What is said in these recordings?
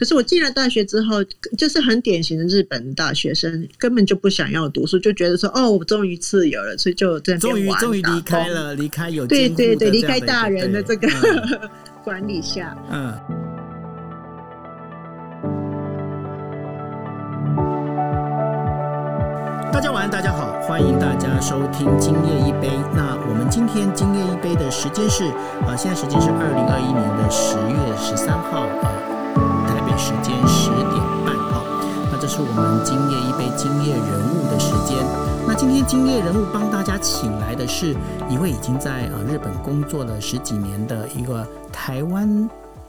可是我进了大学之后，就是很典型的日本大学生，根本就不想要读书，就觉得说哦，我终于自由了，所以就在终于终于离开了，离开有对对对，离开大人的这个管理下，嗯。大家晚安，大家好，欢迎大家收听《今夜一杯》。那我们今天《今夜一杯》的时间是呃，现在时间是二零二一年的十月十三号时间十点半哈。那这是我们《今夜一杯》今夜人物的时间。那今天今夜人物帮大家请来的是一位已经在呃日本工作了十几年的一个台湾。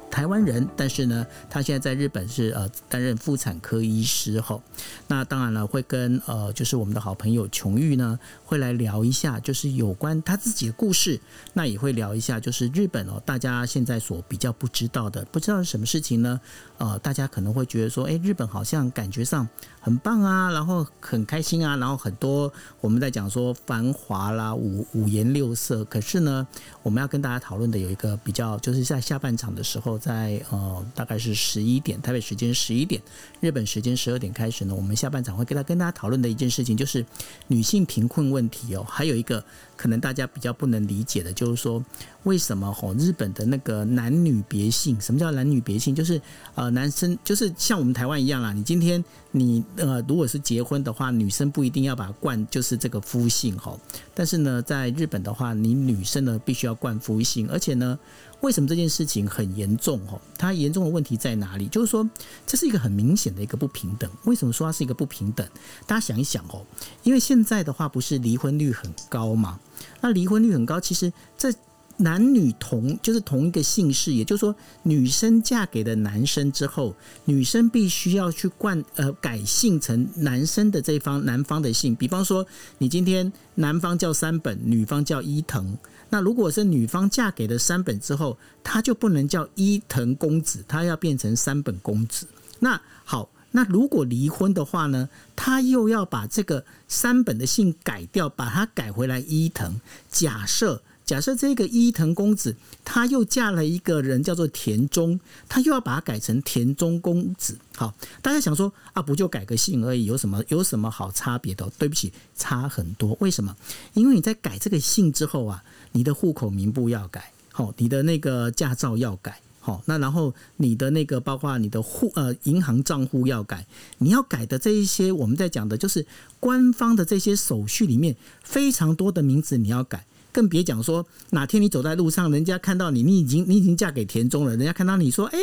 台湾人，但是呢，他现在在日本是呃担任妇产科医师哈。那当然了，会跟呃就是我们的好朋友琼玉呢，会来聊一下，就是有关他自己的故事。那也会聊一下，就是日本哦，大家现在所比较不知道的，不知道是什么事情呢？呃，大家可能会觉得说，哎，日本好像感觉上很棒啊，然后很开心啊，然后很多我们在讲说繁华啦，五五颜六色。可是呢，我们要跟大家讨论的有一个比较，就是在下半场的时候。在呃，大概是十一点，台北时间十一点，日本时间十二点开始呢。我们下半场会跟他跟大家讨论的一件事情，就是女性贫困问问题哦。还有一个可能大家比较不能理解的，就是说为什么吼日本的那个男女别姓？什么叫男女别姓？就是呃，男生就是像我们台湾一样啊。你今天你呃，如果是结婚的话，女生不一定要把冠就是这个夫姓吼。但是呢，在日本的话，你女生呢必须要冠夫姓，而且呢。为什么这件事情很严重？哦，它严重的问题在哪里？就是说，这是一个很明显的一个不平等。为什么说它是一个不平等？大家想一想哦，因为现在的话不是离婚率很高嘛？那离婚率很高，其实这。男女同就是同一个姓氏，也就是说，女生嫁给了男生之后，女生必须要去冠呃改姓成男生的这方男方的姓。比方说，你今天男方叫三本，女方叫伊藤。那如果是女方嫁给了三本之后，她就不能叫伊藤公子，她要变成三本公子。那好，那如果离婚的话呢，她又要把这个三本的姓改掉，把它改回来伊藤。假设。假设这个伊藤公子，他又嫁了一个人叫做田中，他又要把它改成田中公子。好，大家想说啊，不就改个姓而已，有什么有什么好差别的？对不起，差很多。为什么？因为你在改这个姓之后啊，你的户口名簿要改，好，你的那个驾照要改，好，那然后你的那个包括你的户呃银行账户要改，你要改的这一些，我们在讲的就是官方的这些手续里面非常多的名字你要改。更别讲说哪天你走在路上，人家看到你，你已经你已经嫁给田中了，人家看到你说，哎，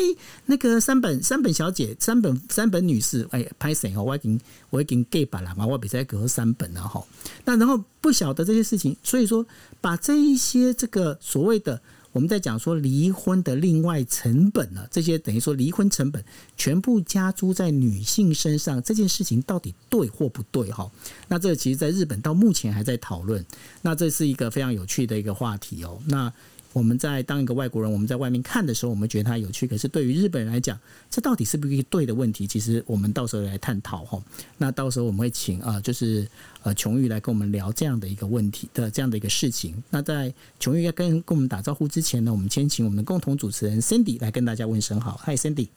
那个三本三本小姐，三本三本女士，哎，拍谁哦？我已经我已经 gay 版了嘛，我比赛隔三本了哈。那然后不晓得这些事情，所以说把这一些这个所谓的。我们在讲说离婚的另外成本呢，这些等于说离婚成本全部加诸在女性身上，这件事情到底对或不对？哈，那这其实在日本到目前还在讨论，那这是一个非常有趣的一个话题哦。那我们在当一个外国人，我们在外面看的时候，我们觉得它有趣。可是对于日本人来讲，这到底是不是一个对的问题？其实我们到时候来探讨哈。那到时候我们会请啊，就是呃琼玉来跟我们聊这样的一个问题的这样的一个事情。那在琼玉要跟跟我们打招呼之前呢，我们先请我们的共同主持人 Cindy 来跟大家问声好。嗨，Cindy。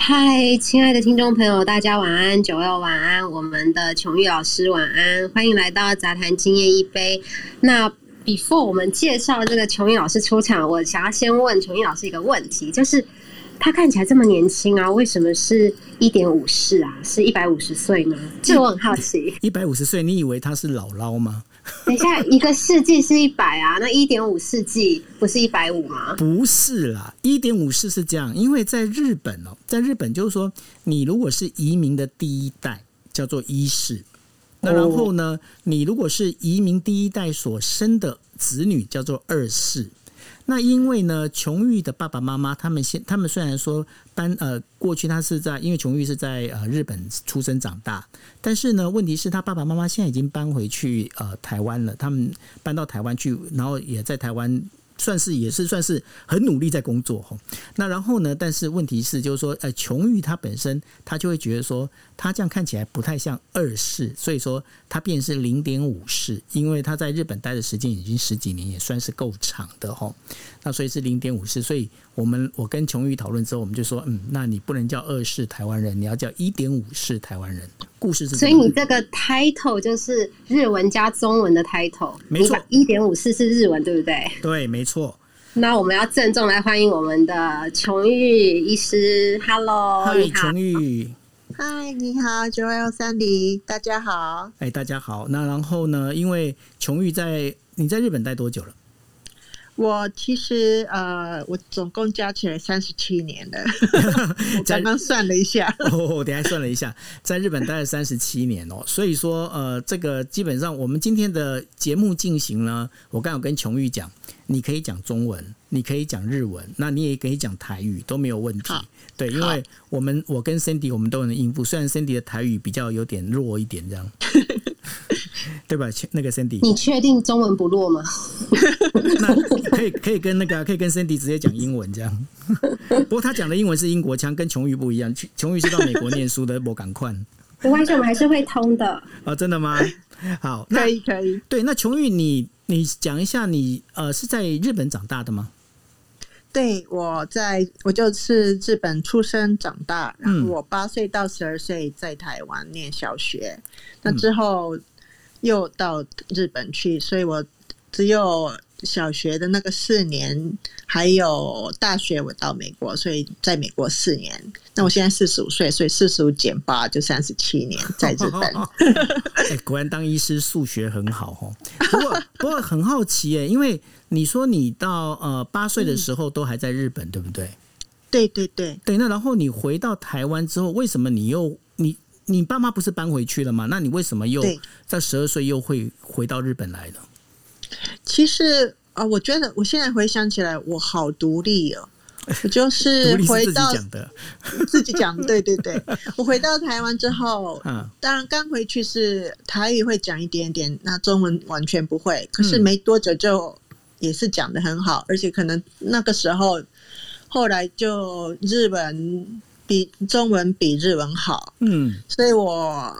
嗨，亲爱的听众朋友，大家晚安，九六晚安，我们的琼玉老师晚安，欢迎来到杂谈今夜一杯。那 before 我们介绍这个琼英老师出场，我想要先问琼英老师一个问题，就是他看起来这么年轻啊，为什么是一点五世啊？是一百五十岁吗？这个我很好奇。一百五十岁，你以为他是姥姥吗？等一下，一个世纪是一百啊，那一点五世纪不是一百五吗？不是啦，一点五世是这样，因为在日本哦，在日本就是说，你如果是移民的第一代，叫做一世。那然后呢？你如果是移民第一代所生的子女，叫做二世。那因为呢，琼玉的爸爸妈妈他们现他们虽然说搬呃过去他是在因为琼玉是在呃日本出生长大，但是呢，问题是他爸爸妈妈现在已经搬回去呃台湾了。他们搬到台湾去，然后也在台湾算是也是算是很努力在工作哈。那然后呢，但是问题是就是说，呃，琼玉他本身他就会觉得说，他这样看起来不太像二世，所以说他便是零点五世，因为他在日本待的时间已经十几年，也算是够长的哈。那所以是零点五四，所以我们我跟琼玉讨论之后，我们就说，嗯，那你不能叫二世台湾人，你要叫一点五世台湾人。故事是，所以你这个 title 就是日文加中文的 title，没错，一点五四是日文，对不对？对，没错。那我们要郑重来欢迎我们的琼玉医师，Hello，嗨，琼玉，嗨，你好，九幺三零，大家好，哎，大家好。那然后呢？因为琼玉在你在日本待多久了？我其实呃，我总共加起来三十七年了。我刚刚算了一下，哦，等下算了一下，在日本待了三十七年哦。所以说，呃，这个基本上我们今天的节目进行呢，我刚有跟琼玉讲，你可以讲中文，你可以讲日文，那你也可以讲台语都没有问题。对，因为我们我跟 Cindy 我们都能应付，虽然 Cindy 的台语比较有点弱一点，这样。对吧？那个 Cindy，你确定中文不落吗？那可以可以跟那个可以跟 Cindy 直接讲英文这样。不过他讲的英文是英国腔，跟琼玉不一样。琼玉是到美国念书的，我赶快。没关系，我们还是会通的。啊，真的吗？好，可以可以。对，那琼玉，你你讲一下，你呃是在日本长大的吗？对，我在我就是日本出生长大，然后我八岁到十二岁在台湾念小学，那之后又到日本去，所以我只有小学的那个四年，还有大学我到美国，所以在美国四年。那我现在四十五岁，所以四十五减八就三十七年 在日本。哎，果然当医师数学很好哦。不过 不过很好奇哎，因为。你说你到呃八岁的时候都还在日本，对不对？对对对对。那然后你回到台湾之后，为什么你又你你爸妈不是搬回去了吗？那你为什么又在十二岁又会回到日本来呢？其实啊，我觉得我现在回想起来，我好独立哦。我就是回到自己讲，对对对。我回到台湾之后，嗯，当然刚回去是台语会讲一点点，那中文完全不会。可是没多久就。也是讲的很好，而且可能那个时候，后来就日文比中文比日文好，嗯，所以我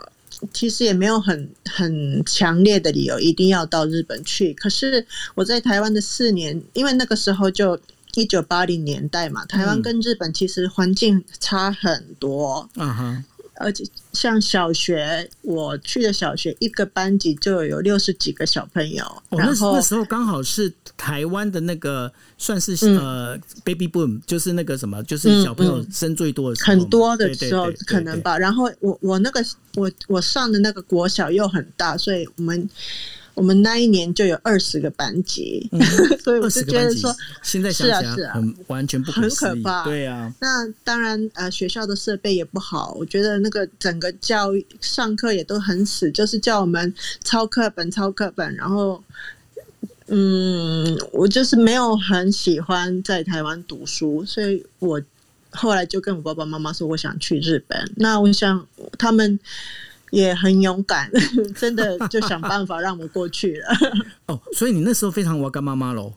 其实也没有很很强烈的理由一定要到日本去。可是我在台湾的四年，因为那个时候就一九八零年代嘛，台湾跟日本其实环境差很多，嗯哼。而且像小学，我去的小学，一个班级就有六十几个小朋友。然后那时候刚好是台湾的那个算是呃 baby boom，就是那个什么，就是小朋友生最多的时候，很多的时候可能吧。然后我我那个我我上的那个国小又很大，所以我们。我们那一年就有二十个班级，所以我就觉得说，现在是啊是啊，很完全不很可怕，对啊。那当然，呃，学校的设备也不好，我觉得那个整个教育上课也都很死，就是叫我们抄课本、抄课本。然后，嗯，我就是没有很喜欢在台湾读书，所以我后来就跟我爸爸妈妈说，我想去日本。那我想他们。也很勇敢，真的就想办法让我过去了。哦，所以你那时候非常我干妈妈喽。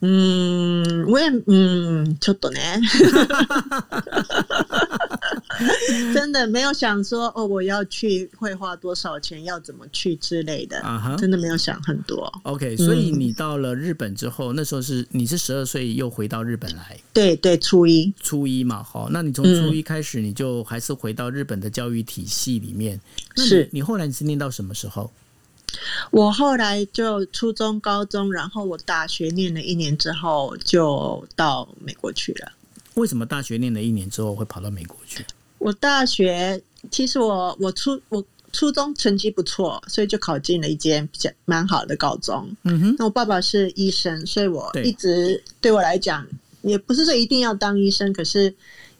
嗯，我也嗯，ちょっとね，真的没有想说哦，我要去会花多少钱，要怎么去之类的啊，真的没有想很多。OK，所以你到了日本之后，那时候是你是十二岁又回到日本来，对对，初一初一嘛，好，那你从初一开始你就还是回到日本的教育体系里面，是你后来你是念到什么时候？ 我后来就初中、高中，然后我大学念了一年之后，就到美国去了。为什么大学念了一年之后会跑到美国去？我大学其实我我初我初中成绩不错，所以就考进了一间比较蛮好的高中。嗯哼，那我爸爸是医生，所以我一直对我来讲，也不是说一定要当医生，可是。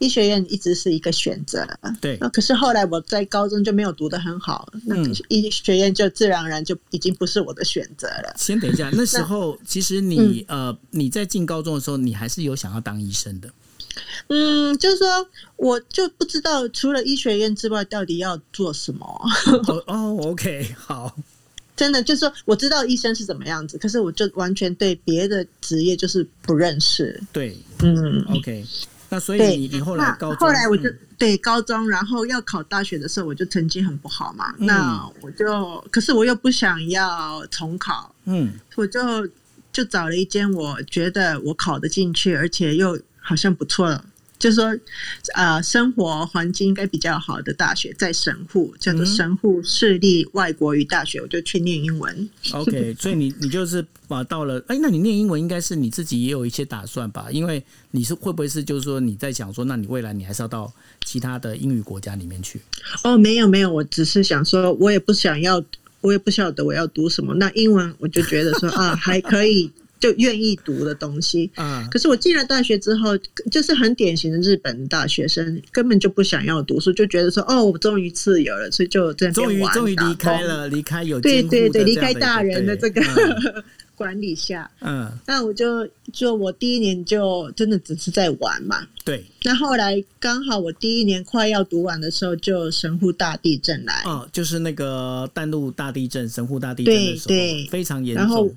医学院一直是一个选择，对。那可是后来我在高中就没有读的很好，那医学院就自然而然就已经不是我的选择了。先等一下，那时候其实你呃你在进高中的时候，你还是有想要当医生的。嗯，就是说，我就不知道除了医学院之外，到底要做什么。哦，OK，好。真的就是说，我知道医生是怎么样子，可是我就完全对别的职业就是不认识。对，嗯，OK。那所以你你后来高后来我就对高中，然后要考大学的时候，我就成绩很不好嘛。那我就，可是我又不想要重考，嗯，我就就找了一间我觉得我考得进去，而且又好像不错。就是说，呃，生活环境应该比较好的大学在神户，叫做神户市立外国语大学，我就去念英文。OK，所以你你就是把到了，哎，那你念英文应该是你自己也有一些打算吧？因为你是会不会是就是说你在想说，那你未来你还是要到其他的英语国家里面去？哦，没有没有，我只是想说，我也不想要，我也不晓得我要读什么。那英文我就觉得说啊，还可以。就愿意读的东西啊！可是我进了大学之后，就是很典型的日本大学生，根本就不想要读书，就觉得说哦，我终于自由了，所以就这样终于终于离开了，离开有对对对，离开大人的这个 管理下。嗯，那我就就我第一年就真的只是在玩嘛。对。那后来刚好我第一年快要读完的时候，就神户大地震来。哦，就是那个淡路大地震，神户大地震的时候，对非常严重。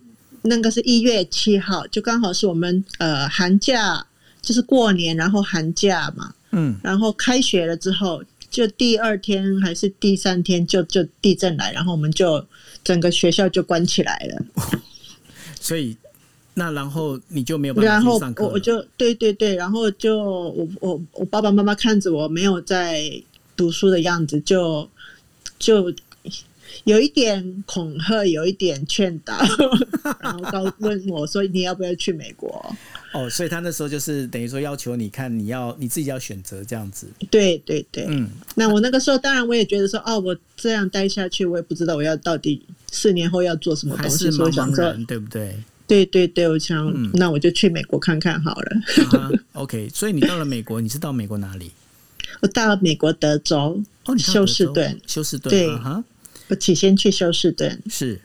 那个是一月七号，就刚好是我们呃寒假，就是过年，然后寒假嘛，嗯，然后开学了之后，就第二天还是第三天就就地震来，然后我们就整个学校就关起来了。所以那然后你就没有办法然后上课，我我就对对对，然后就我我我爸爸妈妈看着我没有在读书的样子，就就。有一点恐吓，有一点劝导，然后告问我说：“你要不要去美国？”哦，所以他那时候就是等于说要求你看你要你自己要选择这样子。对对对，嗯。那我那个时候当然我也觉得说，哦，我这样待下去，我也不知道我要到底四年后要做什么东西，所以想说，对不对？对对对，我想那我就去美国看看好了。OK，所以你到了美国，你是到美国哪里？我到了美国德州，哦，休斯顿，休斯顿，对哈。我起先去休斯顿，是，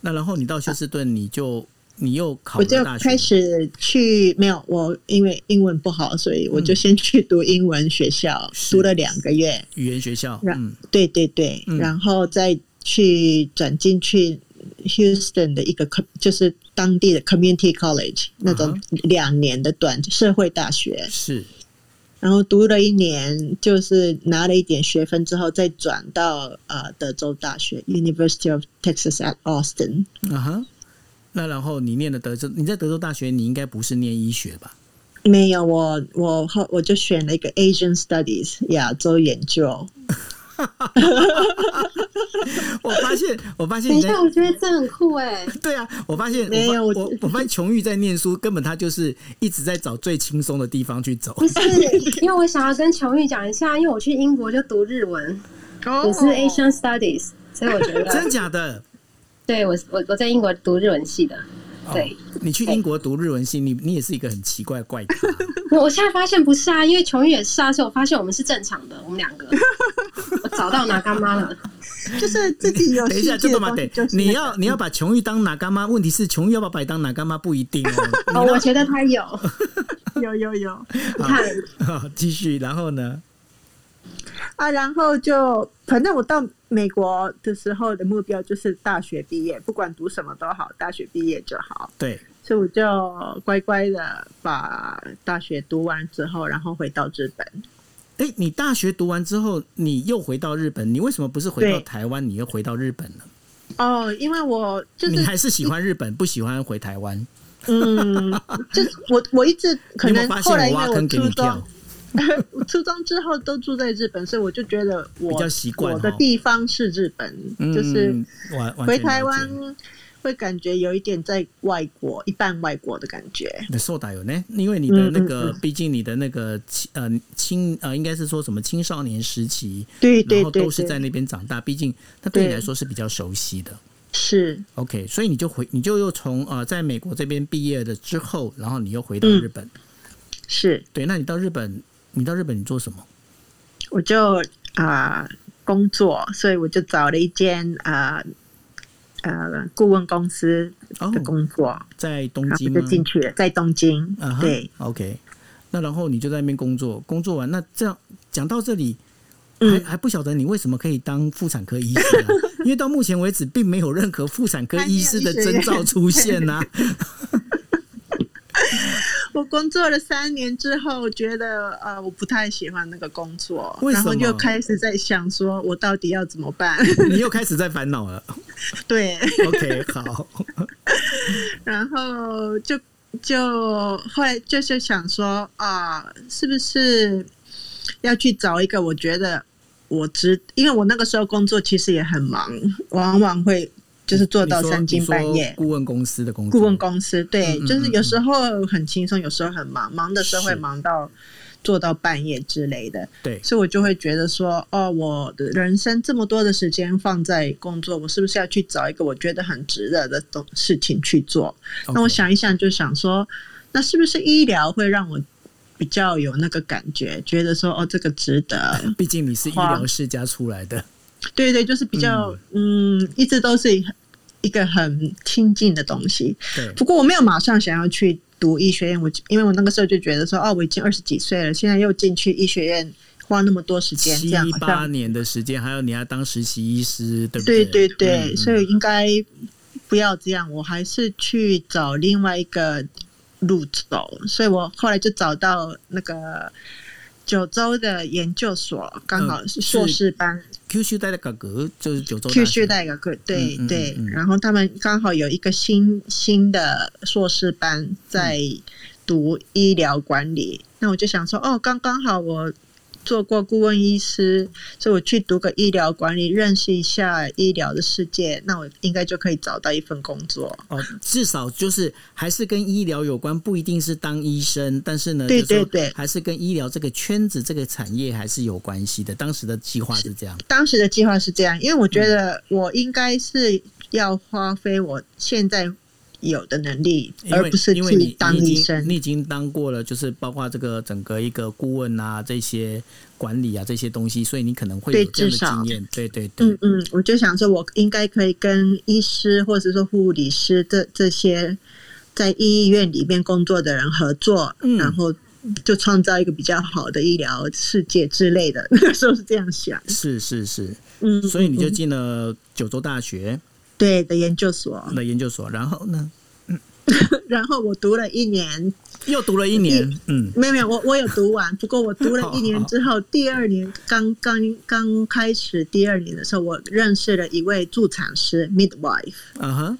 那然后你到休斯顿，你就你又考我就开始去没有我，因为英文不好，所以我就先去读英文学校，读了两个月。语言学校。嗯，对对对，然后再去转进去 Houston 的一个就是当地的 Community College 那种两年的短社会大学。是。然后读了一年，就是拿了一点学分之后，再转到呃德州大学 University of Texas at Austin。啊哈，那然后你念的德州，你在德州大学，你应该不是念医学吧？没有，我我后我就选了一个 Asian Studies 亚洲研究。我发现，我发现，等一下，我觉得这很酷哎。对啊，我发现，没有我，我发现琼玉在念书，根本他就是一直在找最轻松的地方去走。不是，因为我想要跟琼玉讲一下，因为我去英国就读日文，也是 Asian Studies，所以我觉得 真假的。对我，我我在英国读日文系的。对，你去英国读日文系，你你也是一个很奇怪怪咖。我现在发现不是啊，因为琼玉也是啊，所以我发现我们是正常的，我们两个。我找到哪干妈了，就是自己有。等一下，这个嘛，对，你要你要把琼玉当哪干妈，问题是琼玉要不要把你当哪干妈不一定哦。我觉得他有，有有有。你看，继续，然后呢？啊，然后就反正我到美国的时候的目标就是大学毕业，不管读什么都好，大学毕业就好。对，所以我就乖乖的把大学读完之后，然后回到日本。哎，你大学读完之后，你又回到日本，你为什么不是回到台湾，你又回到日本呢？哦，因为我就是你还是喜欢日本，不喜欢回台湾。嗯，就是我我一直可能后来因为我初中。初中之后都住在日本，所以我就觉得我比较习惯我的地方是日本，就是回台湾会感觉有一点在外国一半外国的感觉。受打有呢，因为你的那个，毕竟你的那个呃青呃，应该是说什么青少年时期，对对对，都是在那边长大，毕竟那对你来说是比较熟悉的。是 OK，所以你就回，你就又从呃在美国这边毕业了之后，然后你又回到日本。是对，那你到日本。你到日本你做什么？我就啊工作，所以我就找了一间啊呃顾问公司的工作，在东京就进去了，在东京。啊对，OK。那然后你就在那边工作，工作完那这样讲到这里，还还不晓得你为什么可以当妇产科医师啊？因为到目前为止，并没有任何妇产科医师的征兆出现呐。我工作了三年之后，觉得呃，我不太喜欢那个工作，然后就开始在想，说我到底要怎么办？你又开始在烦恼了。对，OK，好。然后就就后来就是想说啊，是不是要去找一个我觉得我知？因为我那个时候工作其实也很忙，往往会。就是做到三更半夜，顾问公司的工作。顾问公司对，就是有时候很轻松，有时候很忙，忙的时候会忙到做到半夜之类的。对，所以我就会觉得说，哦，我的人生这么多的时间放在工作，我是不是要去找一个我觉得很值得的东事情去做？那我想一想，就想说，那是不是医疗会让我比较有那个感觉，觉得说，哦，这个值得？毕竟你是医疗世家出来的。对对，就是比较嗯，一直都是。一个很亲近的东西，对。不过我没有马上想要去读医学院，我因为我那个时候就觉得说，哦，我已经二十几岁了，现在又进去医学院，花那么多时间，七八年的时间，还有你要当实习医师，对不对？对对对，所以应该不要这样，我还是去找另外一个路走。所以我后来就找到那个。九州的研究所刚好是硕士班区带的哥哥就是九州，Q 区带哥哥，对对，然后他们刚好有一个新新的硕士班在读医疗管理，那我就想说，哦，刚刚好我。做过顾问医师，所以我去读个医疗管理，认识一下医疗的世界，那我应该就可以找到一份工作。哦，至少就是还是跟医疗有关，不一定是当医生，但是呢，对对对，还是跟医疗这个圈子、这个产业还是有关系的。当时的计划是这样，当时的计划是这样，因为我觉得我应该是要花费我现在。有的能力，而不是因为你当医生。你已经当过了，就是包括这个整个一个顾问啊，这些管理啊这些东西，所以你可能会有这样的经验。对对对，嗯嗯，我就想说，我应该可以跟医师或者说护理师这这些在医院里面工作的人合作，然后就创造一个比较好的医疗世界之类的。那个时候是这样想。是是是，嗯，所以你就进了九州大学。对的研究所，的研究所，然后呢？然后我读了一年，又读了一年。嗯，没有没有，我我有读完。不过我读了 一年之后，第二年刚刚刚开始第二年的时候，我认识了一位助产师 midwife。嗯哼，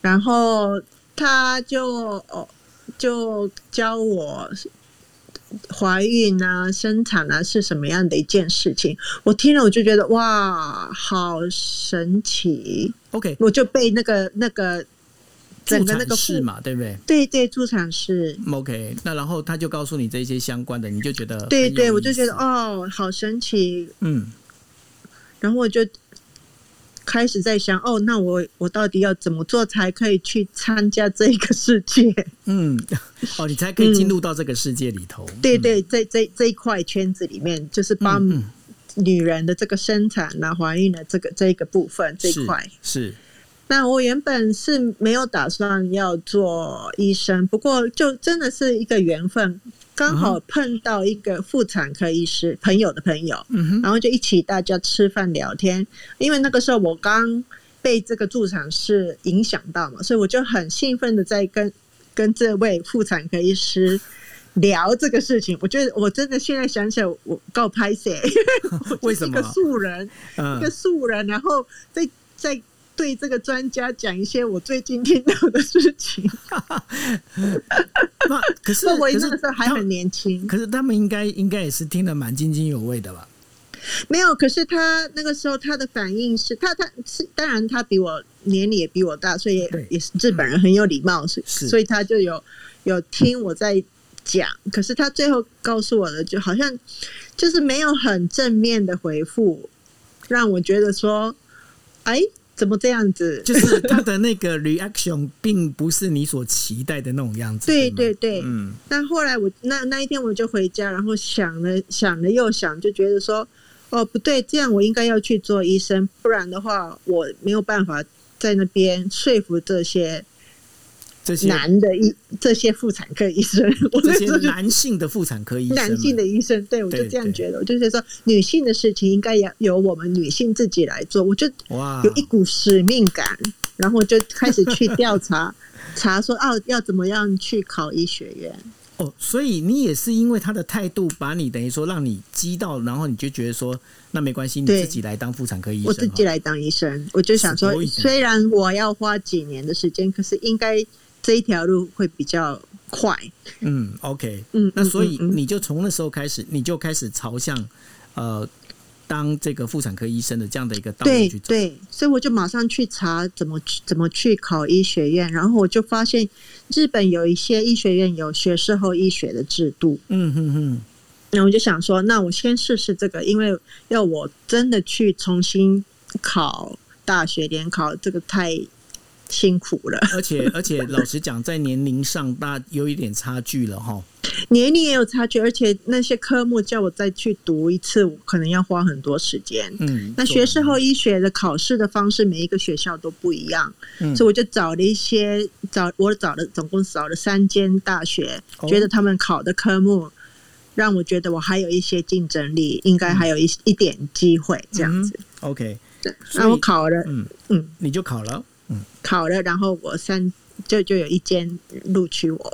然后他就哦就教我。怀孕啊，生产啊，是什么样的一件事情？我听了我就觉得哇，好神奇。OK，我就被那个那个整个那个是嘛，对不对？对对，助产士。OK，那然后他就告诉你这些相关的，你就觉得对对，我就觉得哦，好神奇。嗯，然后我就。开始在想哦，那我我到底要怎么做才可以去参加这一个世界？嗯，哦，你才可以进入到这个世界里头。对对，在这这一块圈子里面，就是帮女人的这个生产啊、怀孕的这个这一个部分这一块是。那我原本是没有打算要做医生，不过就真的是一个缘分。刚好碰到一个妇产科医师朋友的朋友，然后就一起大家吃饭聊天。因为那个时候我刚被这个助产士影响到嘛，所以我就很兴奋的在跟跟这位妇产科医师聊这个事情。我觉得我真的现在想起来，我告拍谁？为什么？一个素人，一个素人，然后在在。对这个专家讲一些我最近听到的事情。那可是我那个时候还很年轻，可是他们应该应该也是听得蛮津津有味的吧？没有，可是他那个时候他的反应是他他是当然他比我年龄也比我大，所以也是日本人很有礼貌，是所以他就有有听我在讲。可是他最后告诉我的就好像就是没有很正面的回复，让我觉得说，哎。怎么这样子？就是他的那个 reaction 并不是你所期待的那种样子。对对对，嗯。但后来我那那一天我就回家，然后想了想了又想，就觉得说，哦不对，这样我应该要去做医生，不然的话我没有办法在那边说服这些这些男的医这些妇产科医生，这些男性的妇产科医生，男性的医生，对我就这样觉得，我就是说女性的事情应该要由我们女性自己来做，我就哇。有一股使命感，然后就开始去调查 查说哦要怎么样去考医学院。哦，所以你也是因为他的态度，把你等于说让你激到，然后你就觉得说，那没关系，你自己来当妇产科医生。我自己来当医生，我就想说，虽然我要花几年的时间，可是应该这一条路会比较快。嗯，OK，嗯，那所以你就从那时候开始，你就开始朝向呃。当这个妇产科医生的这样的一个道路去走，对，所以我就马上去查怎么怎么去考医学院，然后我就发现日本有一些医学院有学士后医学的制度，嗯哼哼，那我就想说，那我先试试这个，因为要我真的去重新考大学联考，这个太。辛苦了，而且而且，老实讲，在年龄上大有一点差距了哈。年龄也有差距，而且那些科目叫我再去读一次，可能要花很多时间。嗯，那学士后医学的考试的方式，每一个学校都不一样，嗯所以我就找了一些找我找了总共找了三间大学，觉得他们考的科目让我觉得我还有一些竞争力，应该还有一一点机会这样子。OK，那我考了，嗯嗯，你就考了。考了，然后我三就就有一间录取我，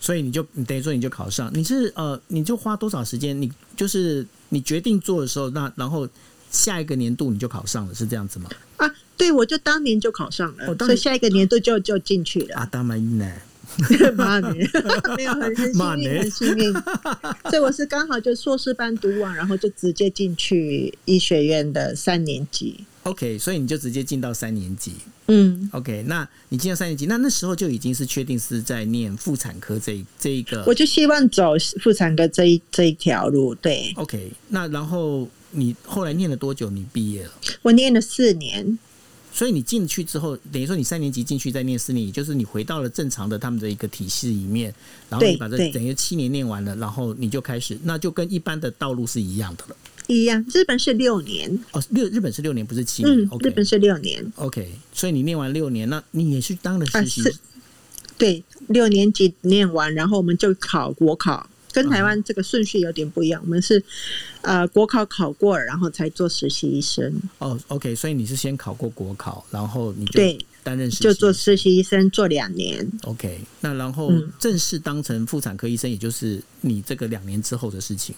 所以你就你等于说你就考上，你是呃，你就花多少时间？你就是你决定做的时候，那然后下一个年度你就考上了，是这样子吗？啊，对，我就当年就考上了，所以下一个年度就就进去了。啊，当然呢，骂你，没有很很幸运，很幸运，所以我是刚好就硕士班读完，然后就直接进去医学院的三年级。OK，所以你就直接进到三年级。嗯，OK，那你进到三年级，那那时候就已经是确定是在念妇产科这这一个。我就希望走妇产科这一这一条路。对，OK，那然后你后来念了多久？你毕业了？我念了四年。所以你进去之后，等于说你三年级进去再念四年，也就是你回到了正常的他们的一个体系里面，然后你把这等于七年念完了，然后你就开始，那就跟一般的道路是一样的了。一样，日本是六年哦，六日本是六年，不是七年。日本是六年。OK，所以你念完六年，那你也是当了实习。对，六年级念完，然后我们就考国考，跟台湾这个顺序有点不一样。我们是呃国考考过了，然后才做实习医生。哦，OK，所以你是先考过国考，然后你就担任就做实习医生做两年。OK，那然后正式当成妇产科医生，也就是你这个两年之后的事情。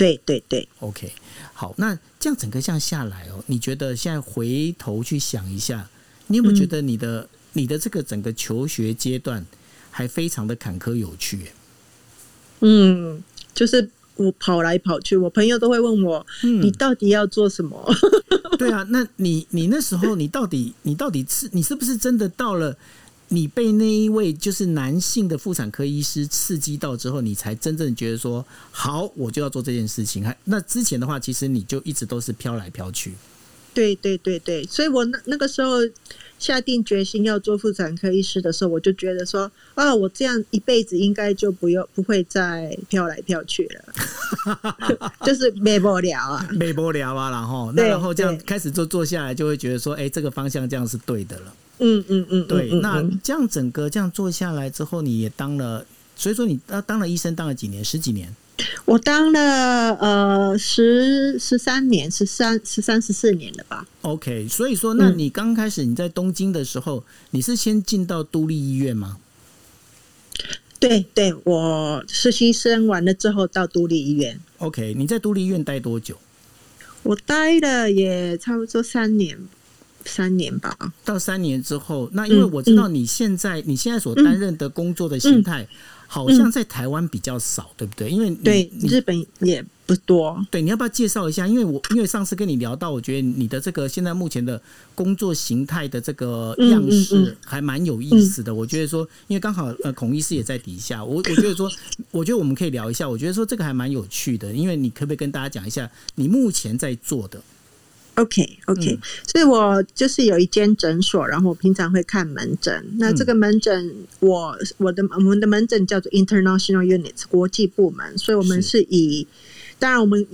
对对对，OK，好，那这样整个这样下来哦，你觉得现在回头去想一下，你有没有觉得你的你的这个整个求学阶段还非常的坎坷有趣？嗯，就是我跑来跑去，我朋友都会问我，你到底要做什么？对啊，那你你那时候你到底你到底是你是不是真的到了？你被那一位就是男性的妇产科医师刺激到之后，你才真正觉得说好，我就要做这件事情。还那之前的话，其实你就一直都是飘来飘去。对对对对，所以我那那个时候下定决心要做妇产科医师的时候，我就觉得说啊，我这样一辈子应该就不用不会再飘来飘去了，就是没不了啊，没不了啊，然后那然后这样开始做做下来，就会觉得说，哎，这个方向这样是对的了。嗯嗯嗯，对，那这样整个这样做下来之后，你也当了，所以说你当当了医生当了几年？十几年？我当了呃十十三年，十三十三十四年了吧？OK，所以说，那你刚开始你在东京的时候，你是先进到都立医院吗？对对，我实习生完了之后到都立医院。OK，你在都立医院待多久？我待了也差不多三年。三年吧，到三年之后，那因为我知道你现在你现在所担任的工作的形态，好像在台湾比较少，对不对？因为对日本也不多。对，你要不要介绍一下？因为我因为上次跟你聊到，我觉得你的这个现在目前的工作形态的这个样式还蛮有意思的。我觉得说，因为刚好呃孔医师也在底下，我我觉得说，我觉得我们可以聊一下。我觉得说这个还蛮有趣的，因为你可不可以跟大家讲一下你目前在做的？OK，OK，所以我就是有一间诊所，然后我平常会看门诊。那这个门诊，我我的我们的门诊叫做 International Units 国际部门，所以我们是以，当然我们。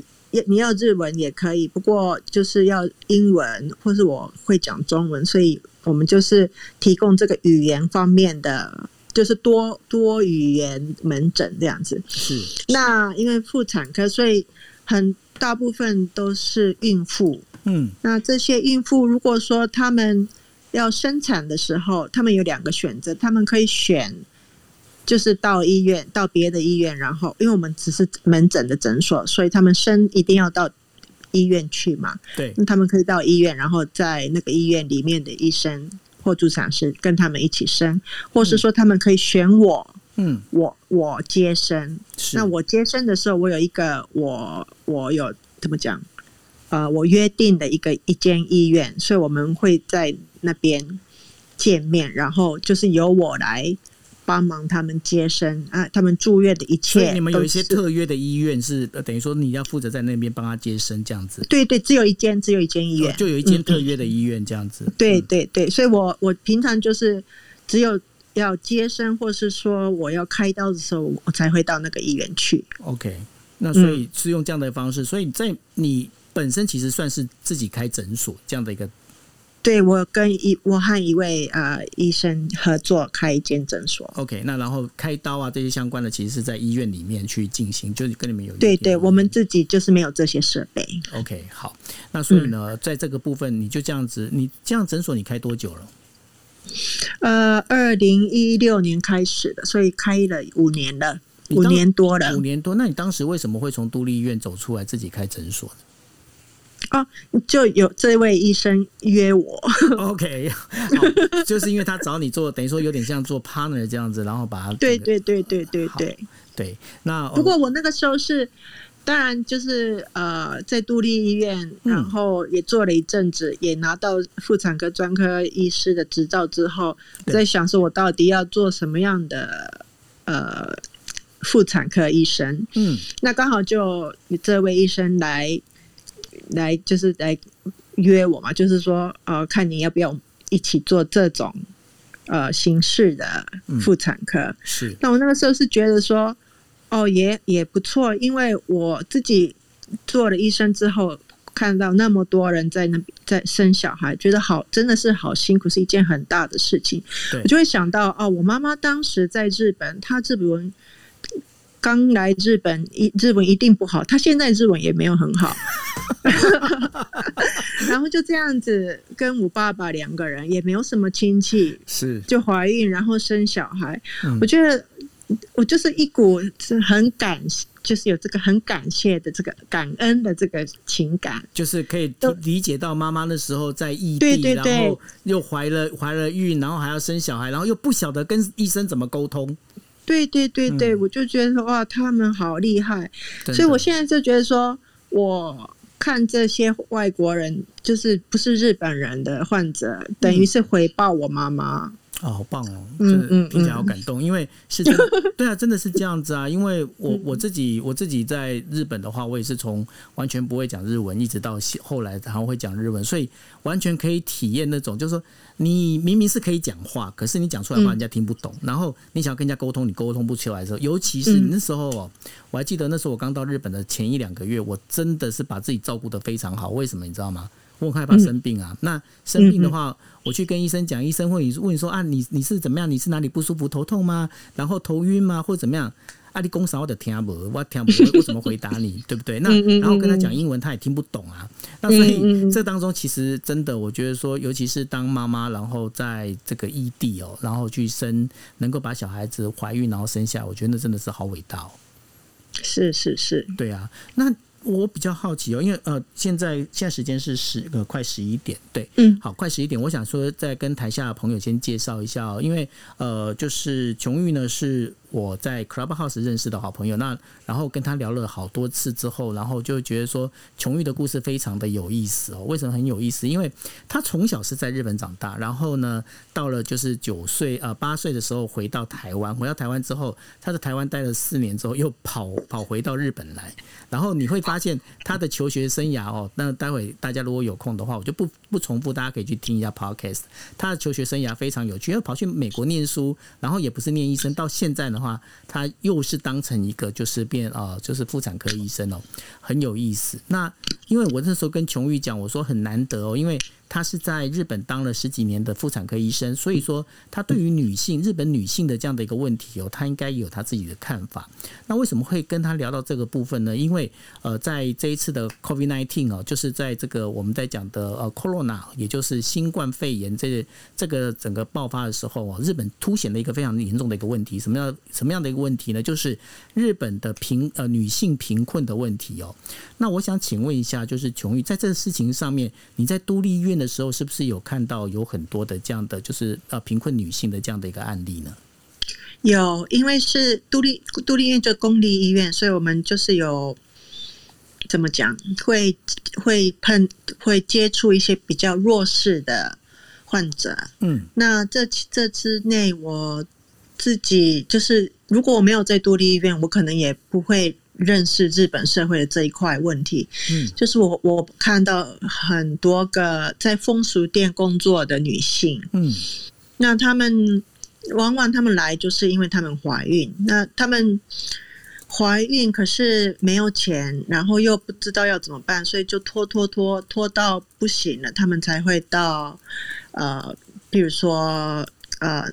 你要日文也可以，不过就是要英文，或是我会讲中文，所以我们就是提供这个语言方面的，就是多多语言门诊这样子。是。那因为妇产科，所以很大部分都是孕妇。嗯。那这些孕妇，如果说他们要生产的时候，他们有两个选择，他们可以选。就是到医院，到别的医院，然后因为我们只是门诊的诊所，所以他们生一定要到医院去嘛。对，那他们可以到医院，然后在那个医院里面的医生或助产师跟他们一起生，或是说他们可以选我，嗯，我我接生。那我接生的时候，我有一个我我有怎么讲？呃，我约定的一个一间医院，所以我们会在那边见面，然后就是由我来。帮忙他们接生啊，他们住院的一切，你们有一些特约的医院是等于说你要负责在那边帮他接生这样子。对对，只有一间，只有一间医院，就有一间特约的医院这样子。对对对，所以我我平常就是只有要接生，或是说我要开刀的时候，我才会到那个医院去。OK，那所以是用这样的方式，所以在你本身其实算是自己开诊所这样的一个。对，我跟一我和一位呃医生合作开一间诊所。OK，那然后开刀啊这些相关的，其实是在医院里面去进行，就是跟你们有对对，我们自己就是没有这些设备。OK，好，那所以呢，在这个部分你就这样子，你这样诊所你开多久了？呃，二零一六年开始的，所以开了五年了，五年多了，五年多。那你当时为什么会从独立医院走出来自己开诊所呢？哦，就有这位医生约我。OK，就是因为他找你做，等于说有点像做 partner 这样子，然后把他对对对对对对对。那不过我那个时候是，当然就是呃，在杜立医院，然后也做了一阵子，也拿到妇产科专科医师的执照之后，在想说我到底要做什么样的呃妇产科医生。嗯，那刚好就这位医生来。来就是来约我嘛，就是说呃，看你要不要一起做这种呃形式的妇产科。是，那我那个时候是觉得说，哦，也也不错，因为我自己做了医生之后，看到那么多人在那在生小孩，觉得好真的是好辛苦，是一件很大的事情。我就会想到哦，我妈妈当时在日本，她日本。刚来日本，一日文一定不好。他现在日文也没有很好，然后就这样子跟我爸爸两个人，也没有什么亲戚，是就怀孕，然后生小孩。我觉得我就是一股是很感，就是有这个很感谢的这个感恩的这个情感，就是可以理解到妈妈那时候在异地，然后又怀了怀了孕，然后还要生小孩，然后又不晓得跟医生怎么沟通。对对对对，我就觉得哇，他们好厉害，所以我现在就觉得说，我看这些外国人，就是不是日本人的患者，等于是回报我妈妈。哦，好棒哦！嗯嗯，听起来好感动，因为是这样，对啊，真的是这样子啊。因为我我自己我自己在日本的话，我也是从完全不会讲日文，一直到后来然后会讲日文，所以完全可以体验那种，就是说你明明是可以讲话，可是你讲出来话人家听不懂，然后你想要跟人家沟通，你沟通不出来的时候，尤其是那时候哦，我还记得那时候我刚到日本的前一两个月，我真的是把自己照顾的非常好。为什么你知道吗？我很害怕生病啊！那生病的话，我去跟医生讲，医生会问你说啊，你你是怎么样？你是哪里不舒服？头痛吗？然后头晕吗？或者怎么样？啊，你公啥我的听不？我听不，我怎么回答你？对不对？那然后跟他讲英文，他也听不懂啊。那所以这当中其实真的，我觉得说，尤其是当妈妈，然后在这个异地哦，然后去生，能够把小孩子怀孕然后生下，我觉得那真的是好伟大哦。是是是，对啊，那。我比较好奇哦，因为呃，现在现在时间是十呃快十一点，对，嗯，好，快十一点，我想说再跟台下的朋友先介绍一下哦，因为呃，就是琼玉呢是。我在 Clubhouse 认识的好朋友，那然后跟他聊了好多次之后，然后就觉得说琼玉的故事非常的有意思哦。为什么很有意思？因为他从小是在日本长大，然后呢，到了就是九岁呃八岁的时候回到台湾，回到台湾之后，他在台湾待了四年之后，又跑跑回到日本来。然后你会发现他的求学生涯哦，那待会大家如果有空的话，我就不不重复，大家可以去听一下 Podcast。他的求学生涯非常有趣，因为跑去美国念书，然后也不是念医生，到现在的话。他又是当成一个就是变啊，就是妇产科医生哦，很有意思。那因为我那时候跟琼玉讲，我说很难得哦，因为。他是在日本当了十几年的妇产科医生，所以说他对于女性、日本女性的这样的一个问题哦，他应该有他自己的看法。那为什么会跟他聊到这个部分呢？因为呃，在这一次的 COVID nineteen 哦，就是在这个我们在讲的呃 Corona，也就是新冠肺炎这这个整个爆发的时候哦，日本凸显了一个非常严重的一个问题，什么样什么样的一个问题呢？就是日本的贫呃女性贫困的问题哦。那我想请问一下，就是琼玉在这个事情上面，你在都立医院。的时候，是不是有看到有很多的这样的，就是呃贫困女性的这样的一个案例呢？有，因为是都立都立医院就公立医院，所以我们就是有怎么讲，会会碰会接触一些比较弱势的患者。嗯，那这这之内，我自己就是如果我没有在都立医院，我可能也不会。认识日本社会的这一块问题，嗯，就是我我看到很多个在风俗店工作的女性，嗯，那他们往往他们来就是因为他们怀孕，那他们怀孕可是没有钱，然后又不知道要怎么办，所以就拖拖拖拖到不行了，他们才会到呃，比如说呃。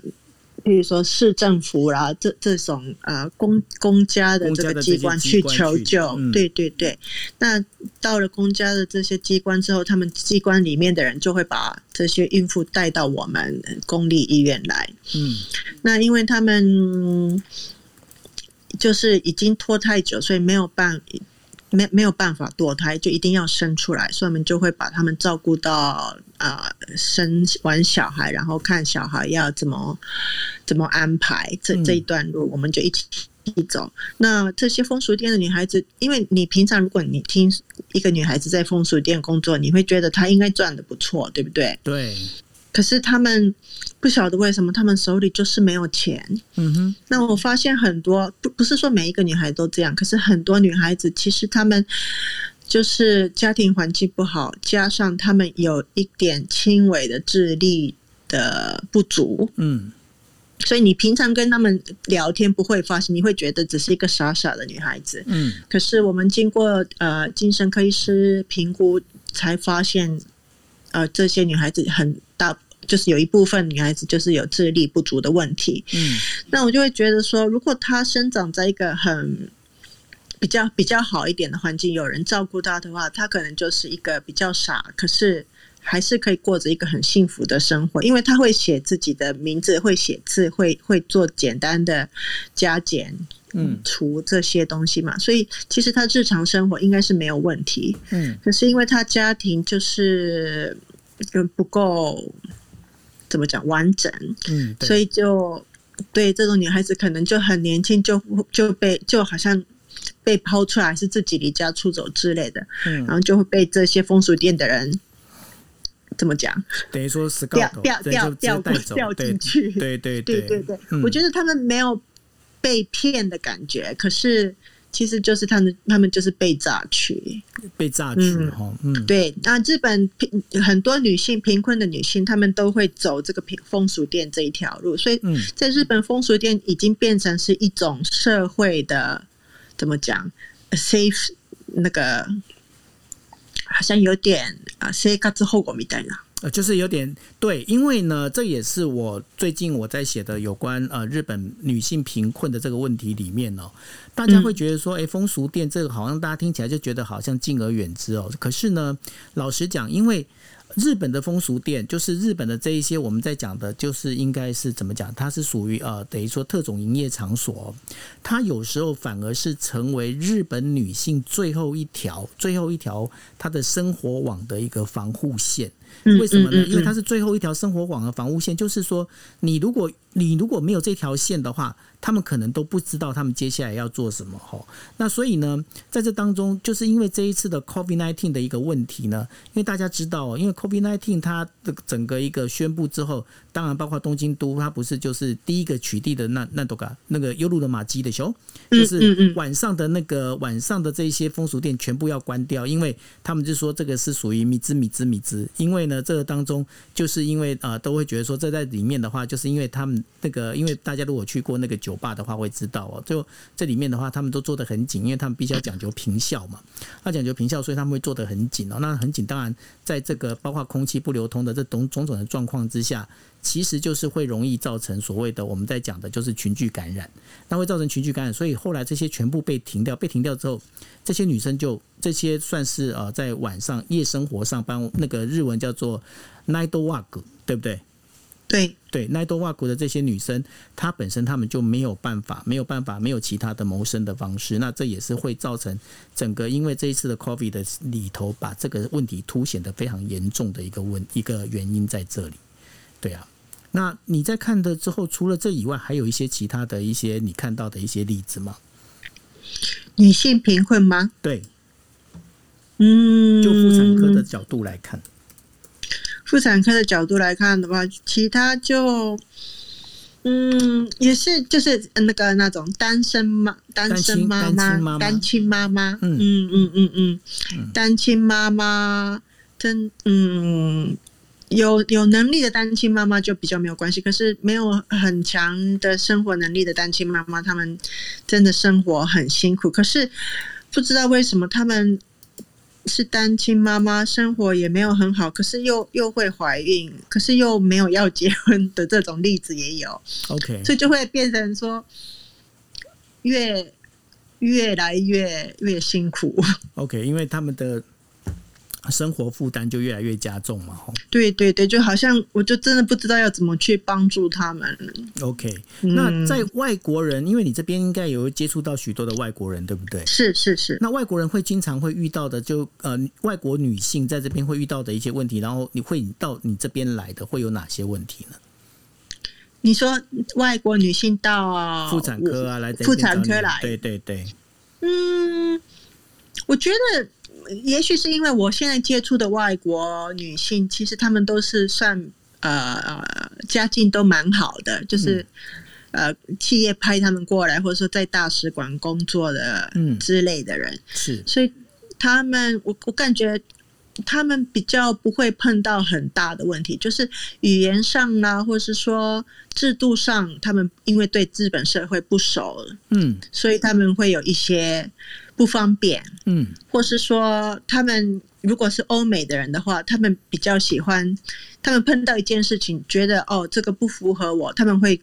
比如说市政府啦，这这种呃公公家的这个机关去求救，对对对。那到了公家的这些机关之后，他们机关里面的人就会把这些孕妇带到我们公立医院来。嗯，那因为他们就是已经拖太久，所以没有办。没没有办法堕胎，就一定要生出来，所以我们就会把他们照顾到啊，生完小孩，然后看小孩要怎么怎么安排这这一段路，我们就一起走。那这些风俗店的女孩子，因为你平常如果你听一个女孩子在风俗店工作，你会觉得她应该赚的不错，对不对？对。可是他们不晓得为什么他们手里就是没有钱。嗯哼。那我发现很多不不是说每一个女孩都这样，可是很多女孩子其实她们就是家庭环境不好，加上他们有一点轻微的智力的不足。嗯。所以你平常跟他们聊天不会发现，你会觉得只是一个傻傻的女孩子。嗯。可是我们经过呃精神科医师评估，才发现呃这些女孩子很大。就是有一部分女孩子就是有智力不足的问题，嗯，那我就会觉得说，如果她生长在一个很比较比较好一点的环境，有人照顾她的话，她可能就是一个比较傻，可是还是可以过着一个很幸福的生活，因为她会写自己的名字，会写字，会会做简单的加减、嗯。除这些东西嘛，所以其实她日常生活应该是没有问题，嗯，可是因为她家庭就是不够。怎么讲完整？嗯，所以就对这种女孩子，可能就很年轻，就就被就好像被抛出来，是自己离家出走之类的，嗯，然后就会被这些风俗店的人怎么讲？等于说是掉掉掉掉掉进去，对对对对对对，我觉得他们没有被骗的感觉，可是。其实就是他们，他们就是被榨取，被榨取哈。嗯，对。那日本很多女性贫困的女性，她们都会走这个风风俗店这一条路，所以在日本风俗店已经变成是一种社会的怎么讲？safe 那个好像有点啊生活后果みたいな。 呃，就是有点对，因为呢，这也是我最近我在写的有关呃日本女性贫困的这个问题里面哦，大家会觉得说，哎，风俗店这个好像大家听起来就觉得好像敬而远之哦，可是呢，老实讲，因为。日本的风俗店就是日本的这一些我们在讲的，就是应该是怎么讲？它是属于呃，等于说特种营业场所。它有时候反而是成为日本女性最后一条、最后一条她的生活网的一个防护线。为什么呢？因为它是最后一条生活网和防护线，就是说，你如果你如果没有这条线的话。他们可能都不知道他们接下来要做什么哈，那所以呢，在这当中，就是因为这一次的 COVID nineteen 的一个问题呢，因为大家知道，因为 COVID nineteen 它的整个一个宣布之后，当然包括东京都，它不是就是第一个取缔的那那多个那个优路的马基的熊，就是晚上的那个晚上的这些风俗店全部要关掉，因为他们就说这个是属于米兹米兹米兹，因为呢，这个当中就是因为啊，都会觉得说这在里面的话，就是因为他们那个，因为大家如果去过那个酒吧的话，会知道哦，就这里面的话，他们都做的很紧，因为他们必须要讲究平效嘛。那讲究平效，所以他们会做的很紧哦。那很紧，当然在这个包括空气不流通的这种种种的状况之下，其实就是会容易造成所谓的我们在讲的就是群聚感染，那会造成群聚感染。所以后来这些全部被停掉，被停掉之后，这些女生就这些算是呃在晚上夜生活上班，那个日文叫做 night walk，对不对？对对，奈多瓦谷的这些女生，她本身她们就没有办法，没有办法，没有其他的谋生的方式。那这也是会造成整个因为这一次的 COVID 的里头，把这个问题凸显的非常严重的一个问一个原因在这里。对啊，那你在看的之后，除了这以外，还有一些其他的一些你看到的一些例子吗？女性贫困吗？对，嗯，就妇产科的角度来看。妇产科的角度来看的话，其他就，嗯，也是就是那个那种单身妈、单身妈妈、单亲妈妈，嗯嗯嗯嗯。嗯，单亲妈妈真嗯有有能力的单亲妈妈就比较没有关系，可是没有很强的生活能力的单亲妈妈，他们真的生活很辛苦，可是不知道为什么他们。是单亲妈妈，生活也没有很好，可是又又会怀孕，可是又没有要结婚的这种例子也有。OK，所以就会变成说，越越来越越辛苦。OK，因为他们的。生活负担就越来越加重嘛，吼。对对对，就好像我就真的不知道要怎么去帮助他们。OK，那在外国人，因为你这边应该有接触到许多的外国人，对不对？是是是。那外国人会经常会遇到的，就呃，外国女性在这边会遇到的一些问题，然后你会到你这边来的会有哪些问题呢？你说外国女性到妇产科啊，来妇产科来，对对对。嗯，我觉得。也许是因为我现在接触的外国女性，其实她们都是算呃家境都蛮好的，就是呃企业派他们过来，或者说在大使馆工作的嗯。之类的人。是，所以他们我我感觉他们比较不会碰到很大的问题，就是语言上呢，或是说制度上，他们因为对日本社会不熟，嗯，所以他们会有一些。不方便，嗯，或是说他们如果是欧美的人的话，他们比较喜欢，他们碰到一件事情，觉得哦这个不符合我，他们会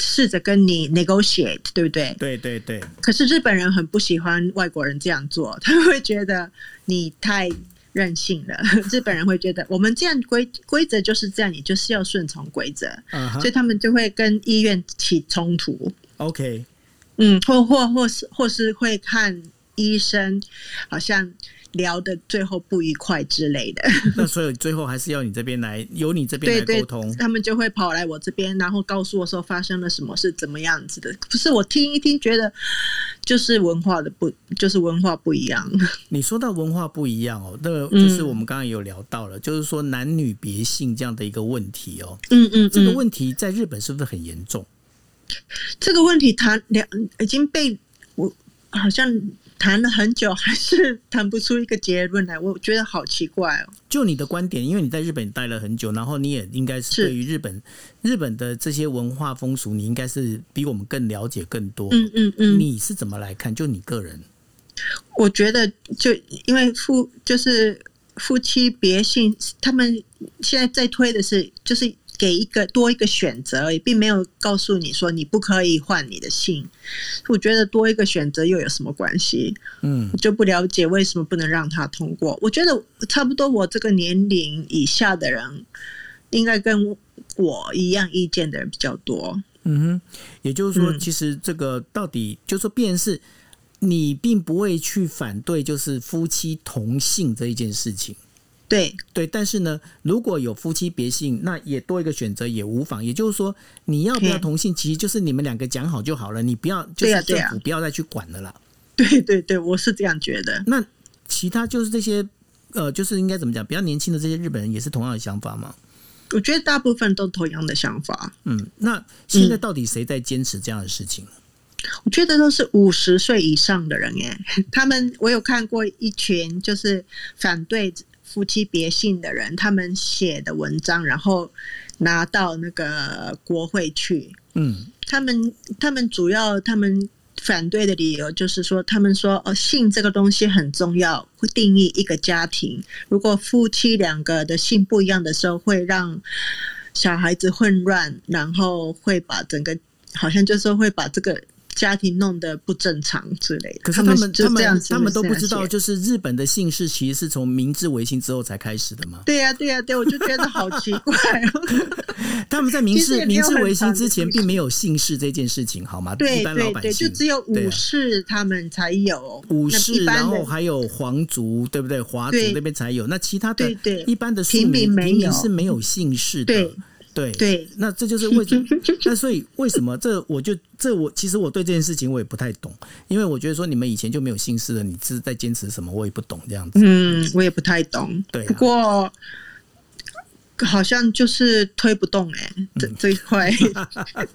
试着跟你 negotiate，对不对？对对对。可是日本人很不喜欢外国人这样做，他们会觉得你太任性了。日本人会觉得我们这样规规则就是这样，你就是要顺从规则，所以他们就会跟医院起冲突。OK。嗯，或或或是或是会看医生，好像聊的最后不愉快之类的。那所以最后还是要你这边来，由你这边来沟通。他们就会跑来我这边，然后告诉我说发生了什么，是怎么样子的。不是我听一听，觉得就是文化的不，就是文化不一样。你说到文化不一样哦，那个就是我们刚刚有聊到了，就是说男女别性这样的一个问题哦。嗯嗯，这个问题在日本是不是很严重？这个问题谈两已经被我好像谈了很久，还是谈不出一个结论来。我觉得好奇怪哦。就你的观点，因为你在日本待了很久，然后你也应该是对于日本日本的这些文化风俗，你应该是比我们更了解更多。嗯嗯嗯，你是怎么来看？就你个人，我觉得就因为夫就是夫妻别姓，他们现在在推的是就是。给一个多一个选择而已，并没有告诉你说你不可以换你的姓。我觉得多一个选择又有什么关系？嗯，就不了解为什么不能让他通过。我觉得差不多我这个年龄以下的人，应该跟我一样意见的人比较多。嗯哼，也就是说，其实这个到底就是说，便是你并不会去反对，就是夫妻同姓这一件事情。对对，但是呢，如果有夫妻别姓，那也多一个选择也无妨。也就是说，你要不要同姓，其实就是你们两个讲好就好了，你不要就是政府不要再去管了啦。对对对，我是这样觉得。那其他就是这些呃，就是应该怎么讲？比较年轻的这些日本人也是同样的想法吗？我觉得大部分都同样的想法。嗯，那现在到底谁在坚持这样的事情？我觉得都是五十岁以上的人耶，他们我有看过一群就是反对。夫妻别姓的人他们写的文章，然后拿到那个国会去。嗯，他们他们主要他们反对的理由就是说，他们说哦，姓这个东西很重要，会定义一个家庭。如果夫妻两个的姓不一样的时候，会让小孩子混乱，然后会把整个好像就是说会把这个。家庭弄得不正常之类的，可是他们他们他们都不知道，就是日本的姓氏其实是从明治维新之后才开始的吗。对呀，对呀，对，我就觉得好奇怪。他们在明治明治维新之前并没有姓氏这件事情，好吗？对对对，就只有武士他们才有武士，然后还有皇族，对不对？华族那边才有，那其他的一般的平民平民是没有姓氏的。对对对，那这就是为什么？那所以为什么这我就这我其实我对这件事情我也不太懂，因为我觉得说你们以前就没有心思了，你是在坚持什么？我也不懂这样子。嗯，我也不太懂。对，不过好像就是推不动哎，这这一块。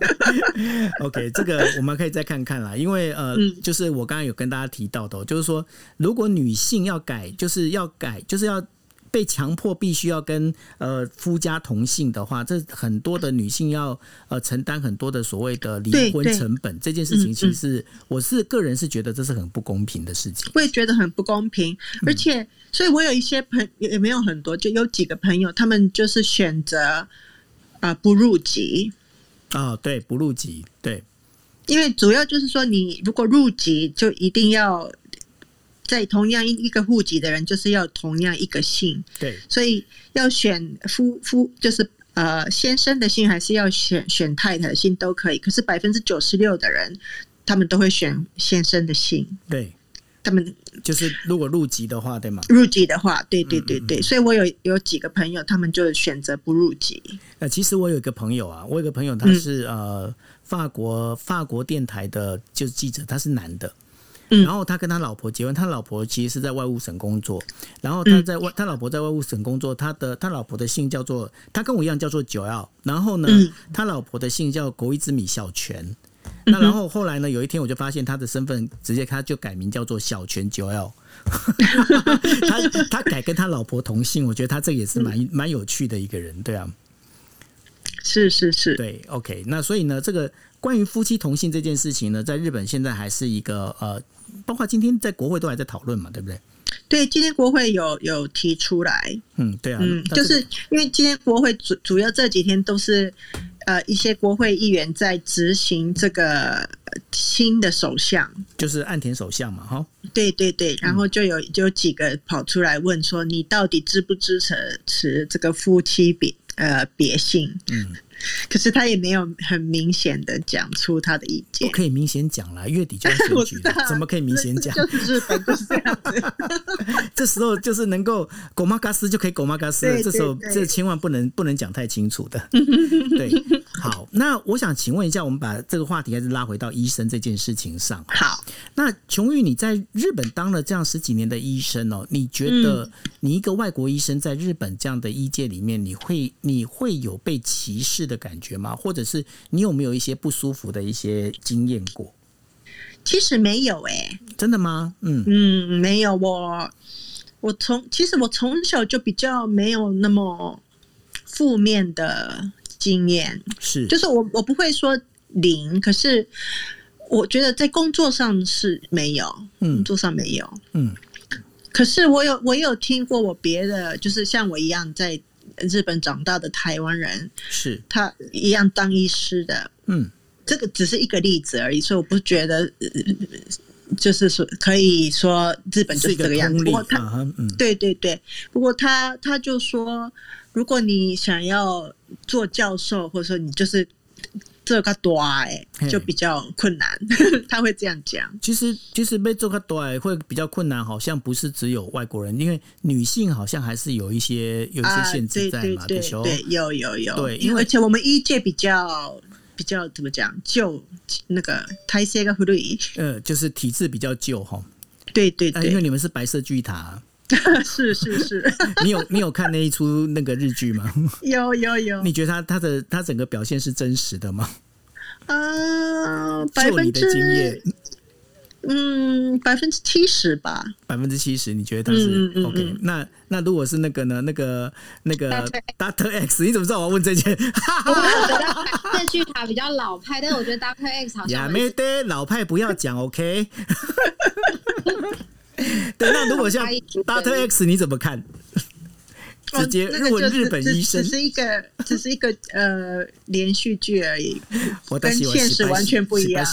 OK，这个我们可以再看看啦，因为呃，就是我刚刚有跟大家提到的，就是说如果女性要改，就是要改，就是要。被强迫必须要跟呃夫家同姓的话，这很多的女性要呃承担很多的所谓的离婚成本。这件事情其实我是个人是觉得这是很不公平的事情。我也觉得很不公平，而且所以我有一些朋也没有很多，就有几个朋友，他们就是选择啊不入籍啊，对，不入籍，对，因为主要就是说你如果入籍就一定要。在同样一一个户籍的人，就是要同样一个姓。对，所以要选夫夫，就是呃先生的姓，还是要选选太太的姓都可以。可是百分之九十六的人，他们都会选先生的姓。对，他们就是如果入籍的话，对吗？入籍的话，对对对对。所以我有有几个朋友，他们就选择不入籍。呃，其实我有一个朋友啊，我有一个朋友，他是呃法国法国电台的，就是记者，他是男的。然后他跟他老婆结婚，他老婆其实是在外务省工作。然后他在外，他老婆在外务省工作，他的他老婆的姓叫做，他跟我一样叫做九耀。然后呢，他老婆的姓叫国一之米小泉。那然后后来呢，有一天我就发现他的身份直接他就改名叫做小泉九 L，。他他改跟他老婆同姓，我觉得他这也是蛮蛮有趣的一个人，对啊。是是是，对，OK。那所以呢，这个关于夫妻同姓这件事情呢，在日本现在还是一个呃。包括今天在国会都还在讨论嘛，对不对？对，今天国会有有提出来，嗯，对啊，嗯，就是因为今天国会主主要这几天都是呃一些国会议员在执行这个新的首相，就是岸田首相嘛，哈，对对对，然后就有就有几个跑出来问说，你到底支不支持持这个夫妻别呃别姓？嗯。可是他也没有很明显的讲出他的意见，不可以明显讲了，月底就要 选举，怎么可以明显讲？就是日本就是这样子。这时候就是能够狗妈嘎斯就可以狗妈嘎斯，这时候这千万不能不能讲太清楚的。对，好，那我想请问一下，我们把这个话题还是拉回到医生这件事情上。好，那琼玉，你在日本当了这样十几年的医生哦，你觉得你一个外国医生在日本这样的医界里面，你会你会有被歧视？的感觉吗？或者是你有没有一些不舒服的一些经验过？其实没有哎，真的吗？嗯嗯，没有。我我从其实我从小就比较没有那么负面的经验，是就是我我不会说零，可是我觉得在工作上是没有，嗯工作上没有，嗯。可是我有我有听过我别的，就是像我一样在。日本长大的台湾人是他一样当医师的，嗯，这个只是一个例子而已，所以我不觉得就是说可以说日本就是这个样子。不过他，嗯，对对对，不过他他就说，如果你想要做教授，或者说你就是。这个多哎，就比较困难。他会这样讲。其实，其实被做个多哎会比较困难，好像不是只有外国人，因为女性好像还是有一些有一些限制在嘛。对对，有有有。对，因为而且我们医界比较比较怎么讲，旧那个胎些个 f l 呃，就是体质比较旧哈。对对对，因为你们是白色巨塔。是 是是，你有你有看那一出那个日剧吗？有有有。你觉得他他的他整个表现是真实的吗？啊，百分之嗯，百分之七十吧。百分之七十，你觉得他是 OK？那那如果是那个呢？那个那个 Doctor X，你怎么知道我要问这件？我觉得白色巨塔比较老派，但是我觉得 Doctor X 好像没得老派，不要讲 OK。对，那如果像 Doctor X，你怎么看？直接问日本医生，只是一个，只是一个呃连续剧而已，跟现实完全不一样。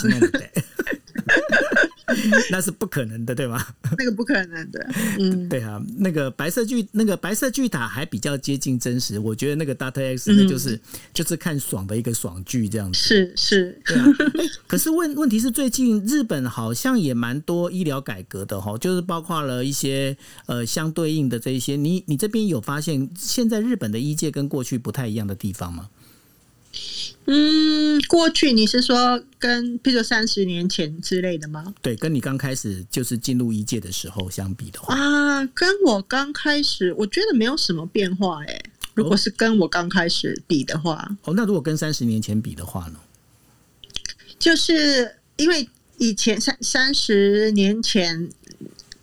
那是不可能的，对吗？那个不可能的，嗯，对啊，那个白色巨那个白色巨塔还比较接近真实。我觉得那个 Data X 那就是就是看爽的一个爽剧这样子。是是，对啊。可是问问题是，最近日本好像也蛮多医疗改革的哈，就是包括了一些呃相对应的这一些。你你这边有发现现在日本的医界跟过去不太一样的地方吗？嗯，过去你是说跟，譬如三十年前之类的吗？对，跟你刚开始就是进入一届的时候相比的话啊，跟我刚开始，我觉得没有什么变化哎。如果是跟我刚开始比的话，哦，那如果跟三十年前比的话呢？就是因为以前三三十年前。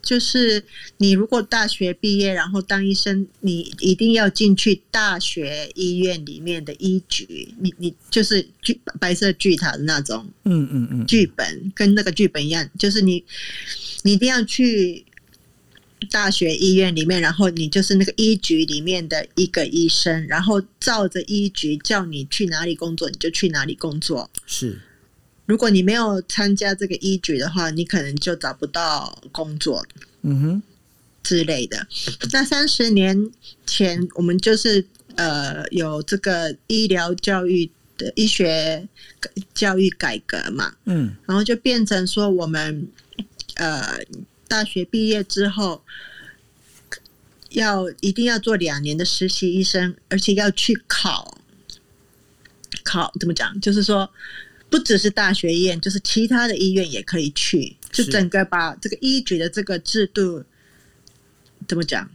就是你如果大学毕业，然后当医生，你一定要进去大学医院里面的医局。你你就是剧白色巨塔的那种，嗯嗯嗯，剧本跟那个剧本一样，就是你你一定要去大学医院里面，然后你就是那个医局里面的一个医生，然后照着医局叫你去哪里工作，你就去哪里工作。是。如果你没有参加这个医局的话，你可能就找不到工作，嗯哼之类的。那三十年前，我们就是呃有这个医疗教育的医学教育改革嘛，嗯，然后就变成说我们呃大学毕业之后要一定要做两年的实习医生，而且要去考考怎么讲，就是说。不只是大学医院，就是其他的医院也可以去，就整个把这个医局的这个制度怎么讲，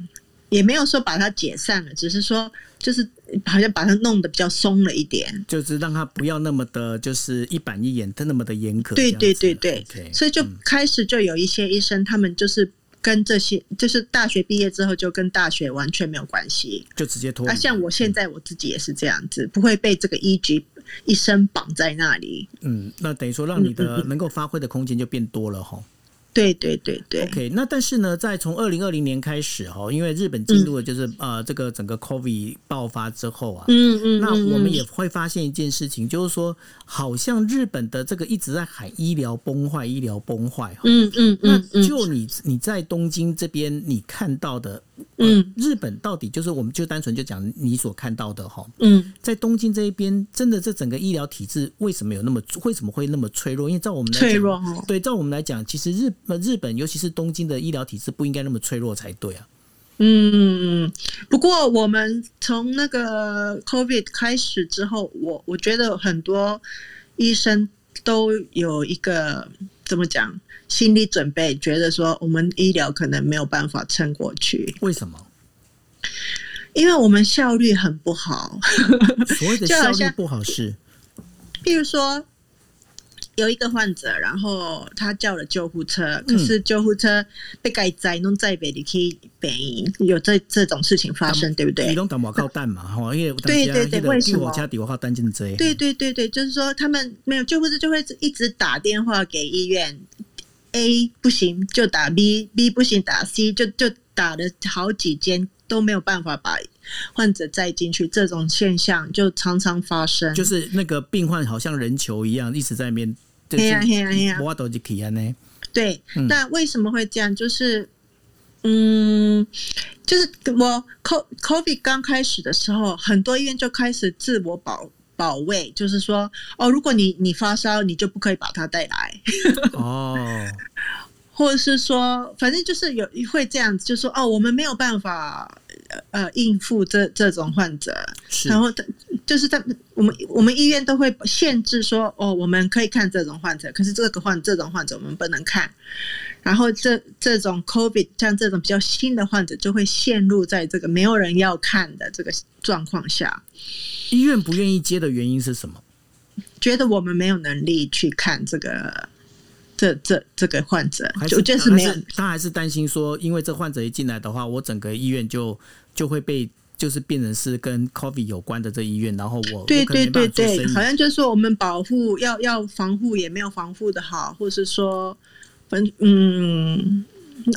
也没有说把它解散了，只是说就是好像把它弄得比较松了一点，就是让它不要那么的，就是一板一眼的那么的严格。对对对对，所以就开始就有一些医生，他们就是跟这些，就是大学毕业之后就跟大学完全没有关系，就直接脱。啊，像我现在我自己也是这样子，不会被这个一级。一生绑在那里，嗯，那等于说让你的能够发挥的空间就变多了哈。对对对对，OK。那但是呢，在从二零二零年开始哈，因为日本进入了就是呃这个整个 COVID 爆发之后啊，嗯嗯，那我们也会发现一件事情，就是说好像日本的这个一直在喊医疗崩坏，医疗崩坏，嗯嗯嗯，那就你你在东京这边你看到的。嗯，日本到底就是，我们就单纯就讲你所看到的哈。嗯，在东京这一边，真的这整个医疗体制为什么有那么为什么会那么脆弱？因为照我们来脆弱哦，对，照我们来讲，其实日日本尤其是东京的医疗体制不应该那么脆弱才对啊。嗯，不过我们从那个 COVID 开始之后，我我觉得很多医生都有一个怎么讲？心理准备，觉得说我们医疗可能没有办法撑过去。为什么？因为我们效率很不好。所谓的 效率不好是，比如说有一个患者，然后他叫了救护车，可是救护车被改载弄在北，里可以北有这这种事情发生，对不对？你拢打我靠蛋嘛，哈，因为对对对，为什么？对对对对，就是说他们没有救护车，就会一直打电话给医院。A 不行就打 B，B 不行打 C，就就打了好几间都没有办法把患者载进去，这种现象就常常发生。就是那个病患好像人球一样，一直在那边。嘿呀嘿呀嘿呀！我都是体验呢。对，那为什么会这样？就是，嗯，就是我 COVID 刚开始的时候，很多医院就开始自我保。保卫就是说，哦，如果你你发烧，你就不可以把它带来。哦，或者是说，反正就是有会这样子，就说哦，我们没有办法呃应付这这种患者。然后他就是在我们我们医院都会限制说，哦，我们可以看这种患者，可是这个患这种患者我们不能看。然后这这种 COVID 像这种比较新的患者，就会陷入在这个没有人要看的这个状况下。医院不愿意接的原因是什么？觉得我们没有能力去看这个这这这个患者，就就是没有，他还是担心说，因为这患者一进来的话，我整个医院就就会被就是变成是跟 COVID 有关的这医院，然后我对对对对，好像就是说我们保护要要防护也没有防护的好，或是说，反正嗯，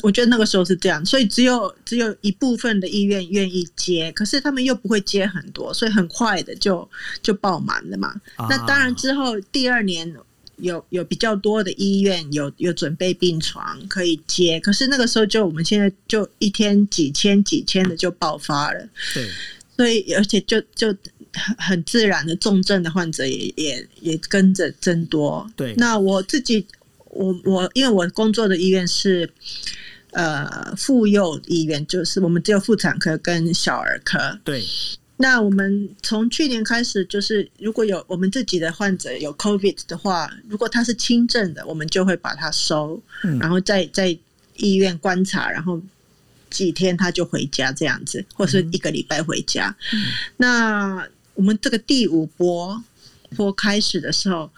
我觉得那个时候是这样，所以只有只有一部分的医院愿意接，可是他们又不会接很多，所以很快的就就爆满了嘛。那当然之后第二年。有有比较多的医院有有准备病床可以接，可是那个时候就我们现在就一天几千几千的就爆发了，对，所以而且就就很很自然的重症的患者也也也跟着增多。对，那我自己我我因为我工作的医院是呃妇幼医院，就是我们只有妇产科跟小儿科。对。那我们从去年开始，就是如果有我们自己的患者有 COVID 的话，如果他是轻症的，我们就会把他收，然后在在医院观察，然后几天他就回家这样子，或是一个礼拜回家。那我们这个第五波波开始的时候，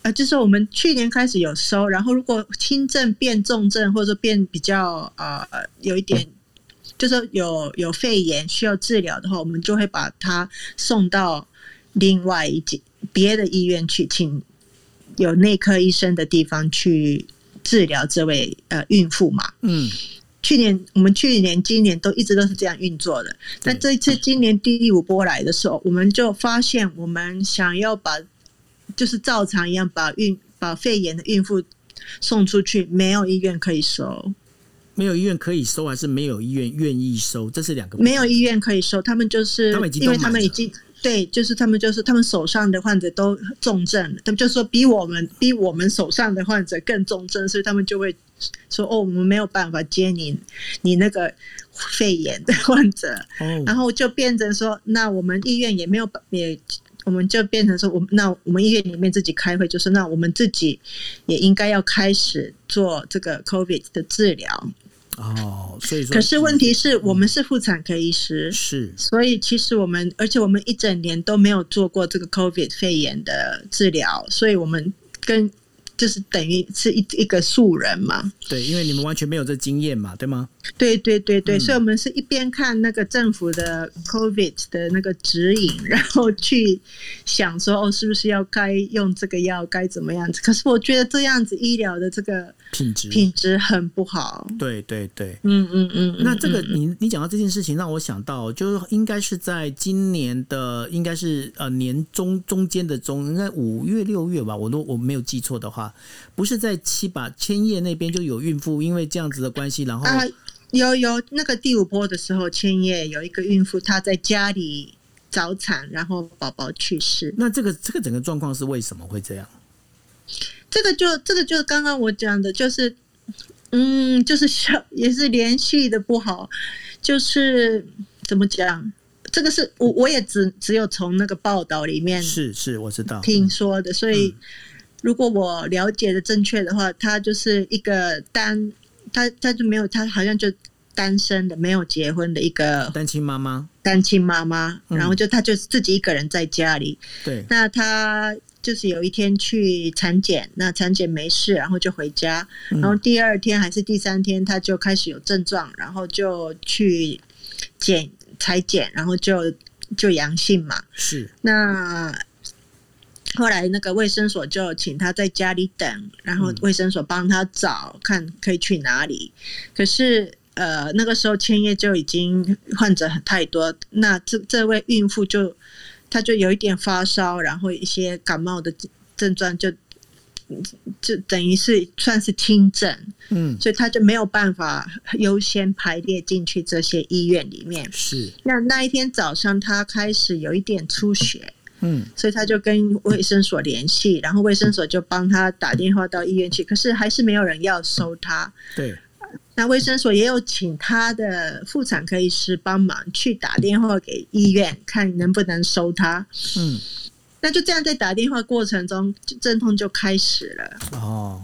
呃，就是我们去年开始有收，然后如果轻症变重症，或者说变比较呃有一点。就是有有肺炎需要治疗的话，我们就会把他送到另外一间别的医院去，请有内科医生的地方去治疗这位呃孕妇嘛。嗯，去年我们去年、今年都一直都是这样运作的。但这一次今年第五波来的时候，我们就发现，我们想要把就是照常一样把孕把肺炎的孕妇送出去，没有医院可以收。没有医院可以收，还是没有医院愿意收？这是两个。没有医院可以收，他们就是因为他们已经对，就是他们就是他们手上的患者都重症了，他们就说比我们比我们手上的患者更重症，所以他们就会说哦，我们没有办法接你你那个肺炎的患者，然后就变成说，那我们医院也没有也，我们就变成说，我那我们医院里面自己开会，就是那我们自己也应该要开始做这个 COVID 的治疗。哦，所以说，可是问题是我们是妇产科医师，是，所以其实我们，而且我们一整年都没有做过这个 COVID 肺炎的治疗，所以我们跟。就是等于是一一个素人嘛，对，因为你们完全没有这经验嘛，对吗？对对对对，所以我们是一边看那个政府的 COVID 的那个指引，然后去想说哦，是不是要该用这个药，该怎么样子？可是我觉得这样子医疗的这个品质品质很不好。对对对，嗯嗯嗯。那这个你你讲到这件事情，让我想到，就是应该是在今年的，应该是呃年中中间的中，应该五月六月吧，我都我没有记错的话。不是在七把千叶那边就有孕妇，因为这样子的关系，然后啊，有有那个第五波的时候，千叶有一个孕妇，她在家里早产，然后宝宝去世。那这个这个整个状况是为什么会这样？这个就这个就是刚刚我讲的，就是嗯，就是小也是连续的不好，就是怎么讲？这个是我我也只只有从那个报道里面是是我知道听说的，所以。如果我了解的正确的话，它就是一个单，他他就没有，他好像就单身的，没有结婚的一个单亲妈妈，单亲妈妈，然后就他就自己一个人在家里。对，那他就是有一天去产检，那产检没事，然后就回家，然后第二天还是第三天，他就开始有症状，然后就去检裁检，然后就就阳性嘛。是那。后来那个卫生所就请他在家里等，然后卫生所帮他找看可以去哪里。可是呃那个时候千叶就已经患者太多，那这这位孕妇就她就有一点发烧，然后一些感冒的症状就就等于是算是轻症，嗯，所以她就没有办法优先排列进去这些医院里面。是那那一天早上她开始有一点出血。嗯，所以他就跟卫生所联系，然后卫生所就帮他打电话到医院去，可是还是没有人要收他。对，那卫生所也有请他的妇产科医师帮忙去打电话给医院，看能不能收他。嗯，那就这样在打电话过程中，阵痛就开始了。哦，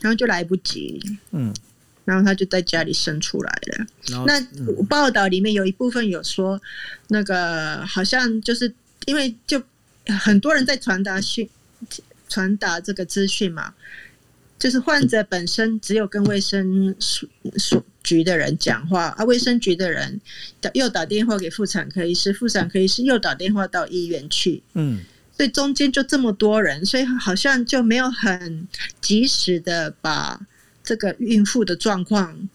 然后就来不及。嗯，然后他就在家里生出来了。那报道里面有一部分有说，那个好像就是。因为就很多人在传达讯传达这个资讯嘛，就是患者本身只有跟卫生署署局的人讲话，啊，卫生局的人又打电话给妇产科医师，妇产科医师又打电话到医院去，嗯，所以中间就这么多人，所以好像就没有很及时的把这个孕妇的状况。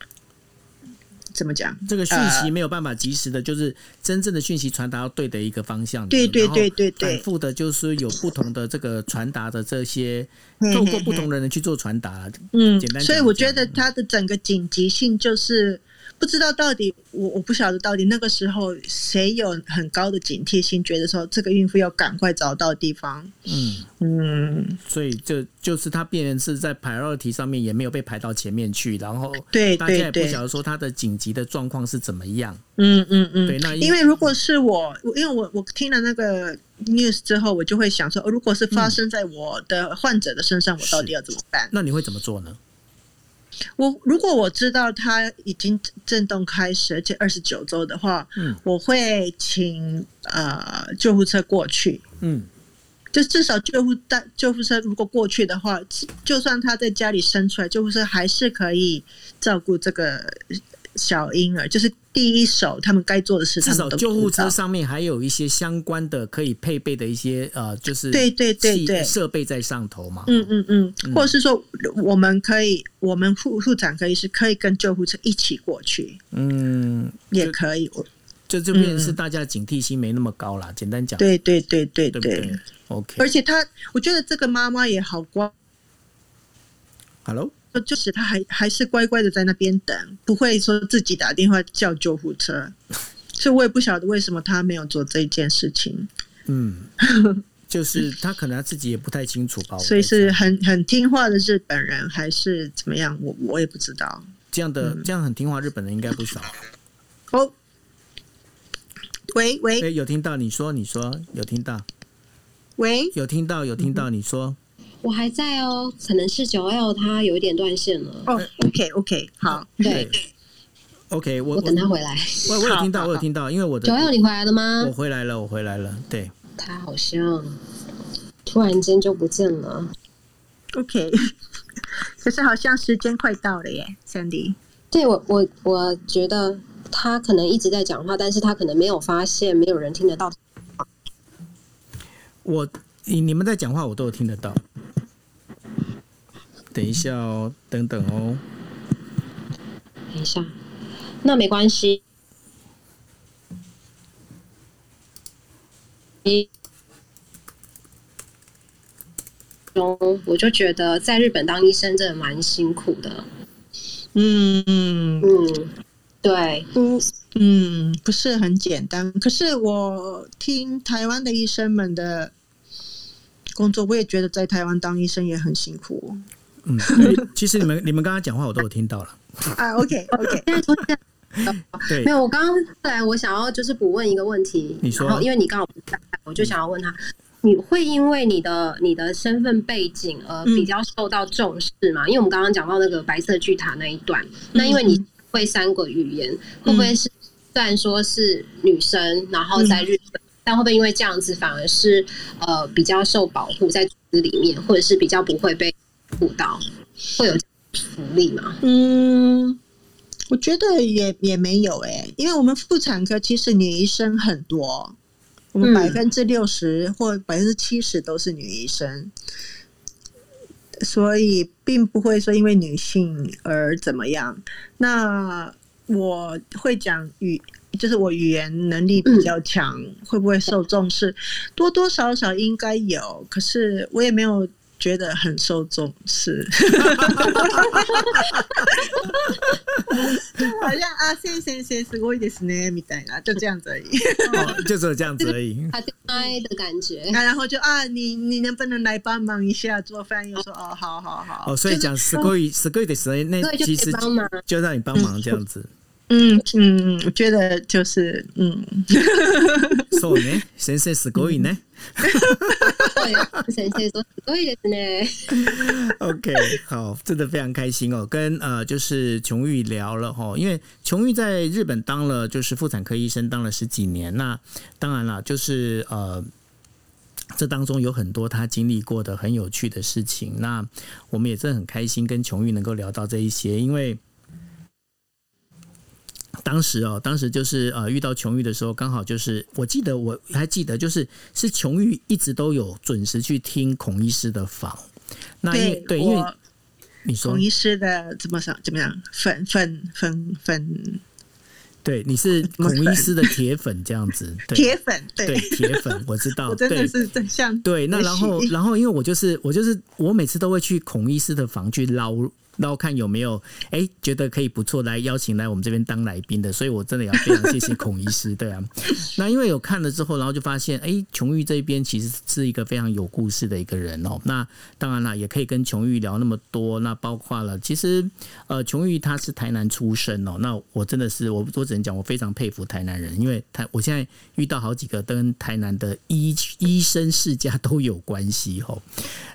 怎么讲？这个讯息没有办法及时的，就是真正的讯息传达到对的一个方向。对对对对对，反复的，就是有不同的这个传达的这些，透过不同的人去做传达。嗯，简单。所以我觉得它的整个紧急性就是。不知道到底我我不晓得到底那个时候谁有很高的警惕性，觉得说这个孕妇要赶快找到地方。嗯嗯，所以就就是他病人是在排二题上面也没有被排到前面去，然后对大家也不晓得说他的紧急的状况是怎么样。嗯嗯嗯，对，那因为如果是我，因为我我听了那个 news 之后，我就会想说，如果是发生在我的患者的身上，我到底要怎么办？那你会怎么做呢？我如果我知道他已经震动开始，而且二十九周的话，嗯，我会请呃救护车过去，嗯，就至少救护带救护车如果过去的话，就算他在家里生出来，救护车还是可以照顾这个。小婴儿就是第一手，他们该做的事，至少救护车上面还有一些相关的可以配备的一些呃，就是对对对对设备在上头嘛。嗯嗯嗯，或者是说，我们可以，我们妇妇产科医师可以跟救护车一起过去。嗯，也可以。就这边是大家警惕心没那么高啦。简单讲，对对对对对，OK。而且他，我觉得这个妈妈也好乖。Hello。就是他还还是乖乖的在那边等，不会说自己打电话叫救护车，所以我也不晓得为什么他没有做这件事情。嗯，就是他可能他自己也不太清楚吧。所以是很很听话的日本人还是怎么样？我我也不知道。这样的这样很听话日本人应该不少。哦，喂喂，有听到你说你说有听到？喂，有听到有听到你说。我还在哦，可能是九 L 他有一点断线了。哦，OK OK，好，对，OK，我我等他回来。我我有听到，我有听到，因为我的九 L 你回来了吗？我回来了，我回来了。对，他好像突然间就不见了。OK，可是好像时间快到了耶，Sandy。对我我我觉得他可能一直在讲话，但是他可能没有发现没有人听得到。我你你们在讲话，我都有听得到。等一下哦，等等哦。等一下，那没关系。一中，我就觉得在日本当医生真的蛮辛苦的。嗯嗯嗯，对，嗯，嗯，不是很简单。可是我听台湾的医生们的工作，我也觉得在台湾当医生也很辛苦。嗯，其实你们你们刚刚讲话我都有听到了啊。OK OK，对，没有，我刚刚来，我想要就是补问一个问题。你说，因为你刚好不在，我就想要问他，你会因为你的你的身份背景而比较受到重视吗？因为我们刚刚讲到那个白色巨塔那一段，那因为你会三个语言，会不会是虽然说是女生，然后在日本，但会不会因为这样子反而是呃比较受保护在组织里面，或者是比较不会被？辅导会有福利吗？嗯，我觉得也也没有哎，因为我们妇产科其实女医生很多，我们百分之六十或百分之七十都是女医生，所以并不会说因为女性而怎么样。那我会讲语，就是我语言能力比较强，会不会受重视？多多少少应该有，可是我也没有。觉得很受重视，好像啊，先生先是我也是呢，みたいな，就这样子而已，就只有这样子而已，他爱的感觉。然后就啊，你你能不能来帮忙一下做饭？又说哦，好好好。哦，所以讲十个月十个月的时候，那其实就让你帮忙这样子。嗯 嗯，我觉得就是嗯，そうね。先生すごいね。先生说すごいですね。OK，好，真的非常开心哦。跟呃，就是琼玉聊了哈，因为琼玉在日本当了就是妇产科医生，当了十几年。那当然了，就是呃。 这当中有很多他经历过的很有趣的事情。那我们也真的很开心跟琼玉能够聊到这一些，因为。 当时哦，当时就是呃遇到琼玉的时候，刚好就是我记得我还记得，就是是琼玉一直都有准时去听孔医师的访。那对对，因为你说孔医师的怎么想怎么样粉粉粉粉，对，你是孔医师的铁粉这样子，铁粉对铁粉，我知道，我真的是像对。那然后然后因为我就是我就是我每次都会去孔医师的房去捞。然后看有没有哎觉得可以不错来邀请来我们这边当来宾的，所以我真的要非常谢谢孔医师，对啊。那因为有看了之后，然后就发现哎，琼玉这边其实是一个非常有故事的一个人哦。那当然了，也可以跟琼玉聊那么多。那包括了，其实呃，琼玉他是台南出生哦。那我真的是我我只能讲，我非常佩服台南人，因为台我现在遇到好几个跟台南的医医生世家都有关系哦。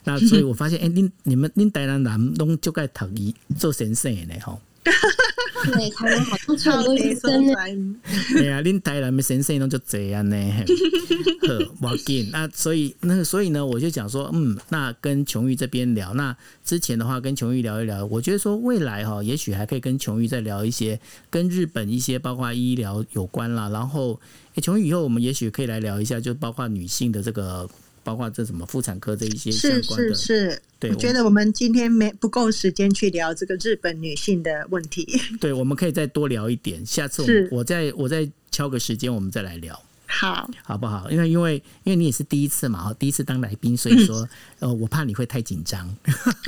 那所以我发现哎，您你们您台南南东就该谈。做先生的吼，对，台湾好多超多医生呢。对啊，恁台南的先生拢就这样呢。好，我紧那所以那所以呢，我就讲说，嗯，那跟琼玉这边聊，那之前的话跟琼玉聊一聊，我觉得说未来哈，也许还可以跟琼玉再聊一些跟日本一些包括医疗有关啦。然后，哎，琼玉以后我们也许可以来聊一下，就包括女性的这个。包括这什么妇产科这一些相关的，是是是，对，我觉得我们今天没不够时间去聊这个日本女性的问题。对，我们可以再多聊一点，下次我我再我再敲个时间，我们再来聊。好，好不好？因为因为因为你也是第一次嘛，第一次当来宾，所以说呃，我怕你会太紧张。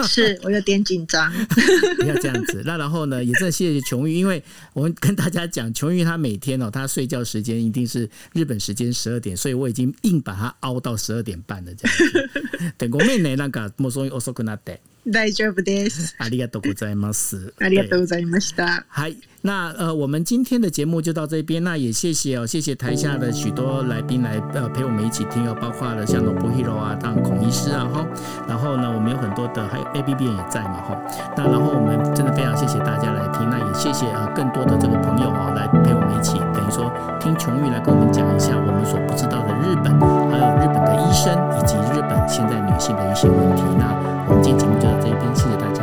是我有点紧张，不要这样子。那然后呢，也真的谢谢琼玉，因为我们跟大家讲，琼玉她每天哦，她睡觉时间一定是日本时间十二点，所以我已经硬把她熬到十二点半了这样子。等我妹妹那个莫说我说跟他带。大丈夫です。ありがとうございます。ありがとうございました。はい。那呃，我们今天的节目就到这边。那也谢谢哦，谢谢台下的许多来宾来呃陪我们一起听哦，包括了像罗布希罗啊，当孔医师啊哈。然后呢，我们有很多的还有 A B B 也在嘛哈。那然后我们真的非常谢谢大家来听。那也谢谢呃更多的这个朋友哦来陪我们一起，等于说听琼玉来跟我们讲一下我们所不知道的日本，还有日本的医生以及日本现在女性的一些问题。那我们今天节目就到这边谢谢大家。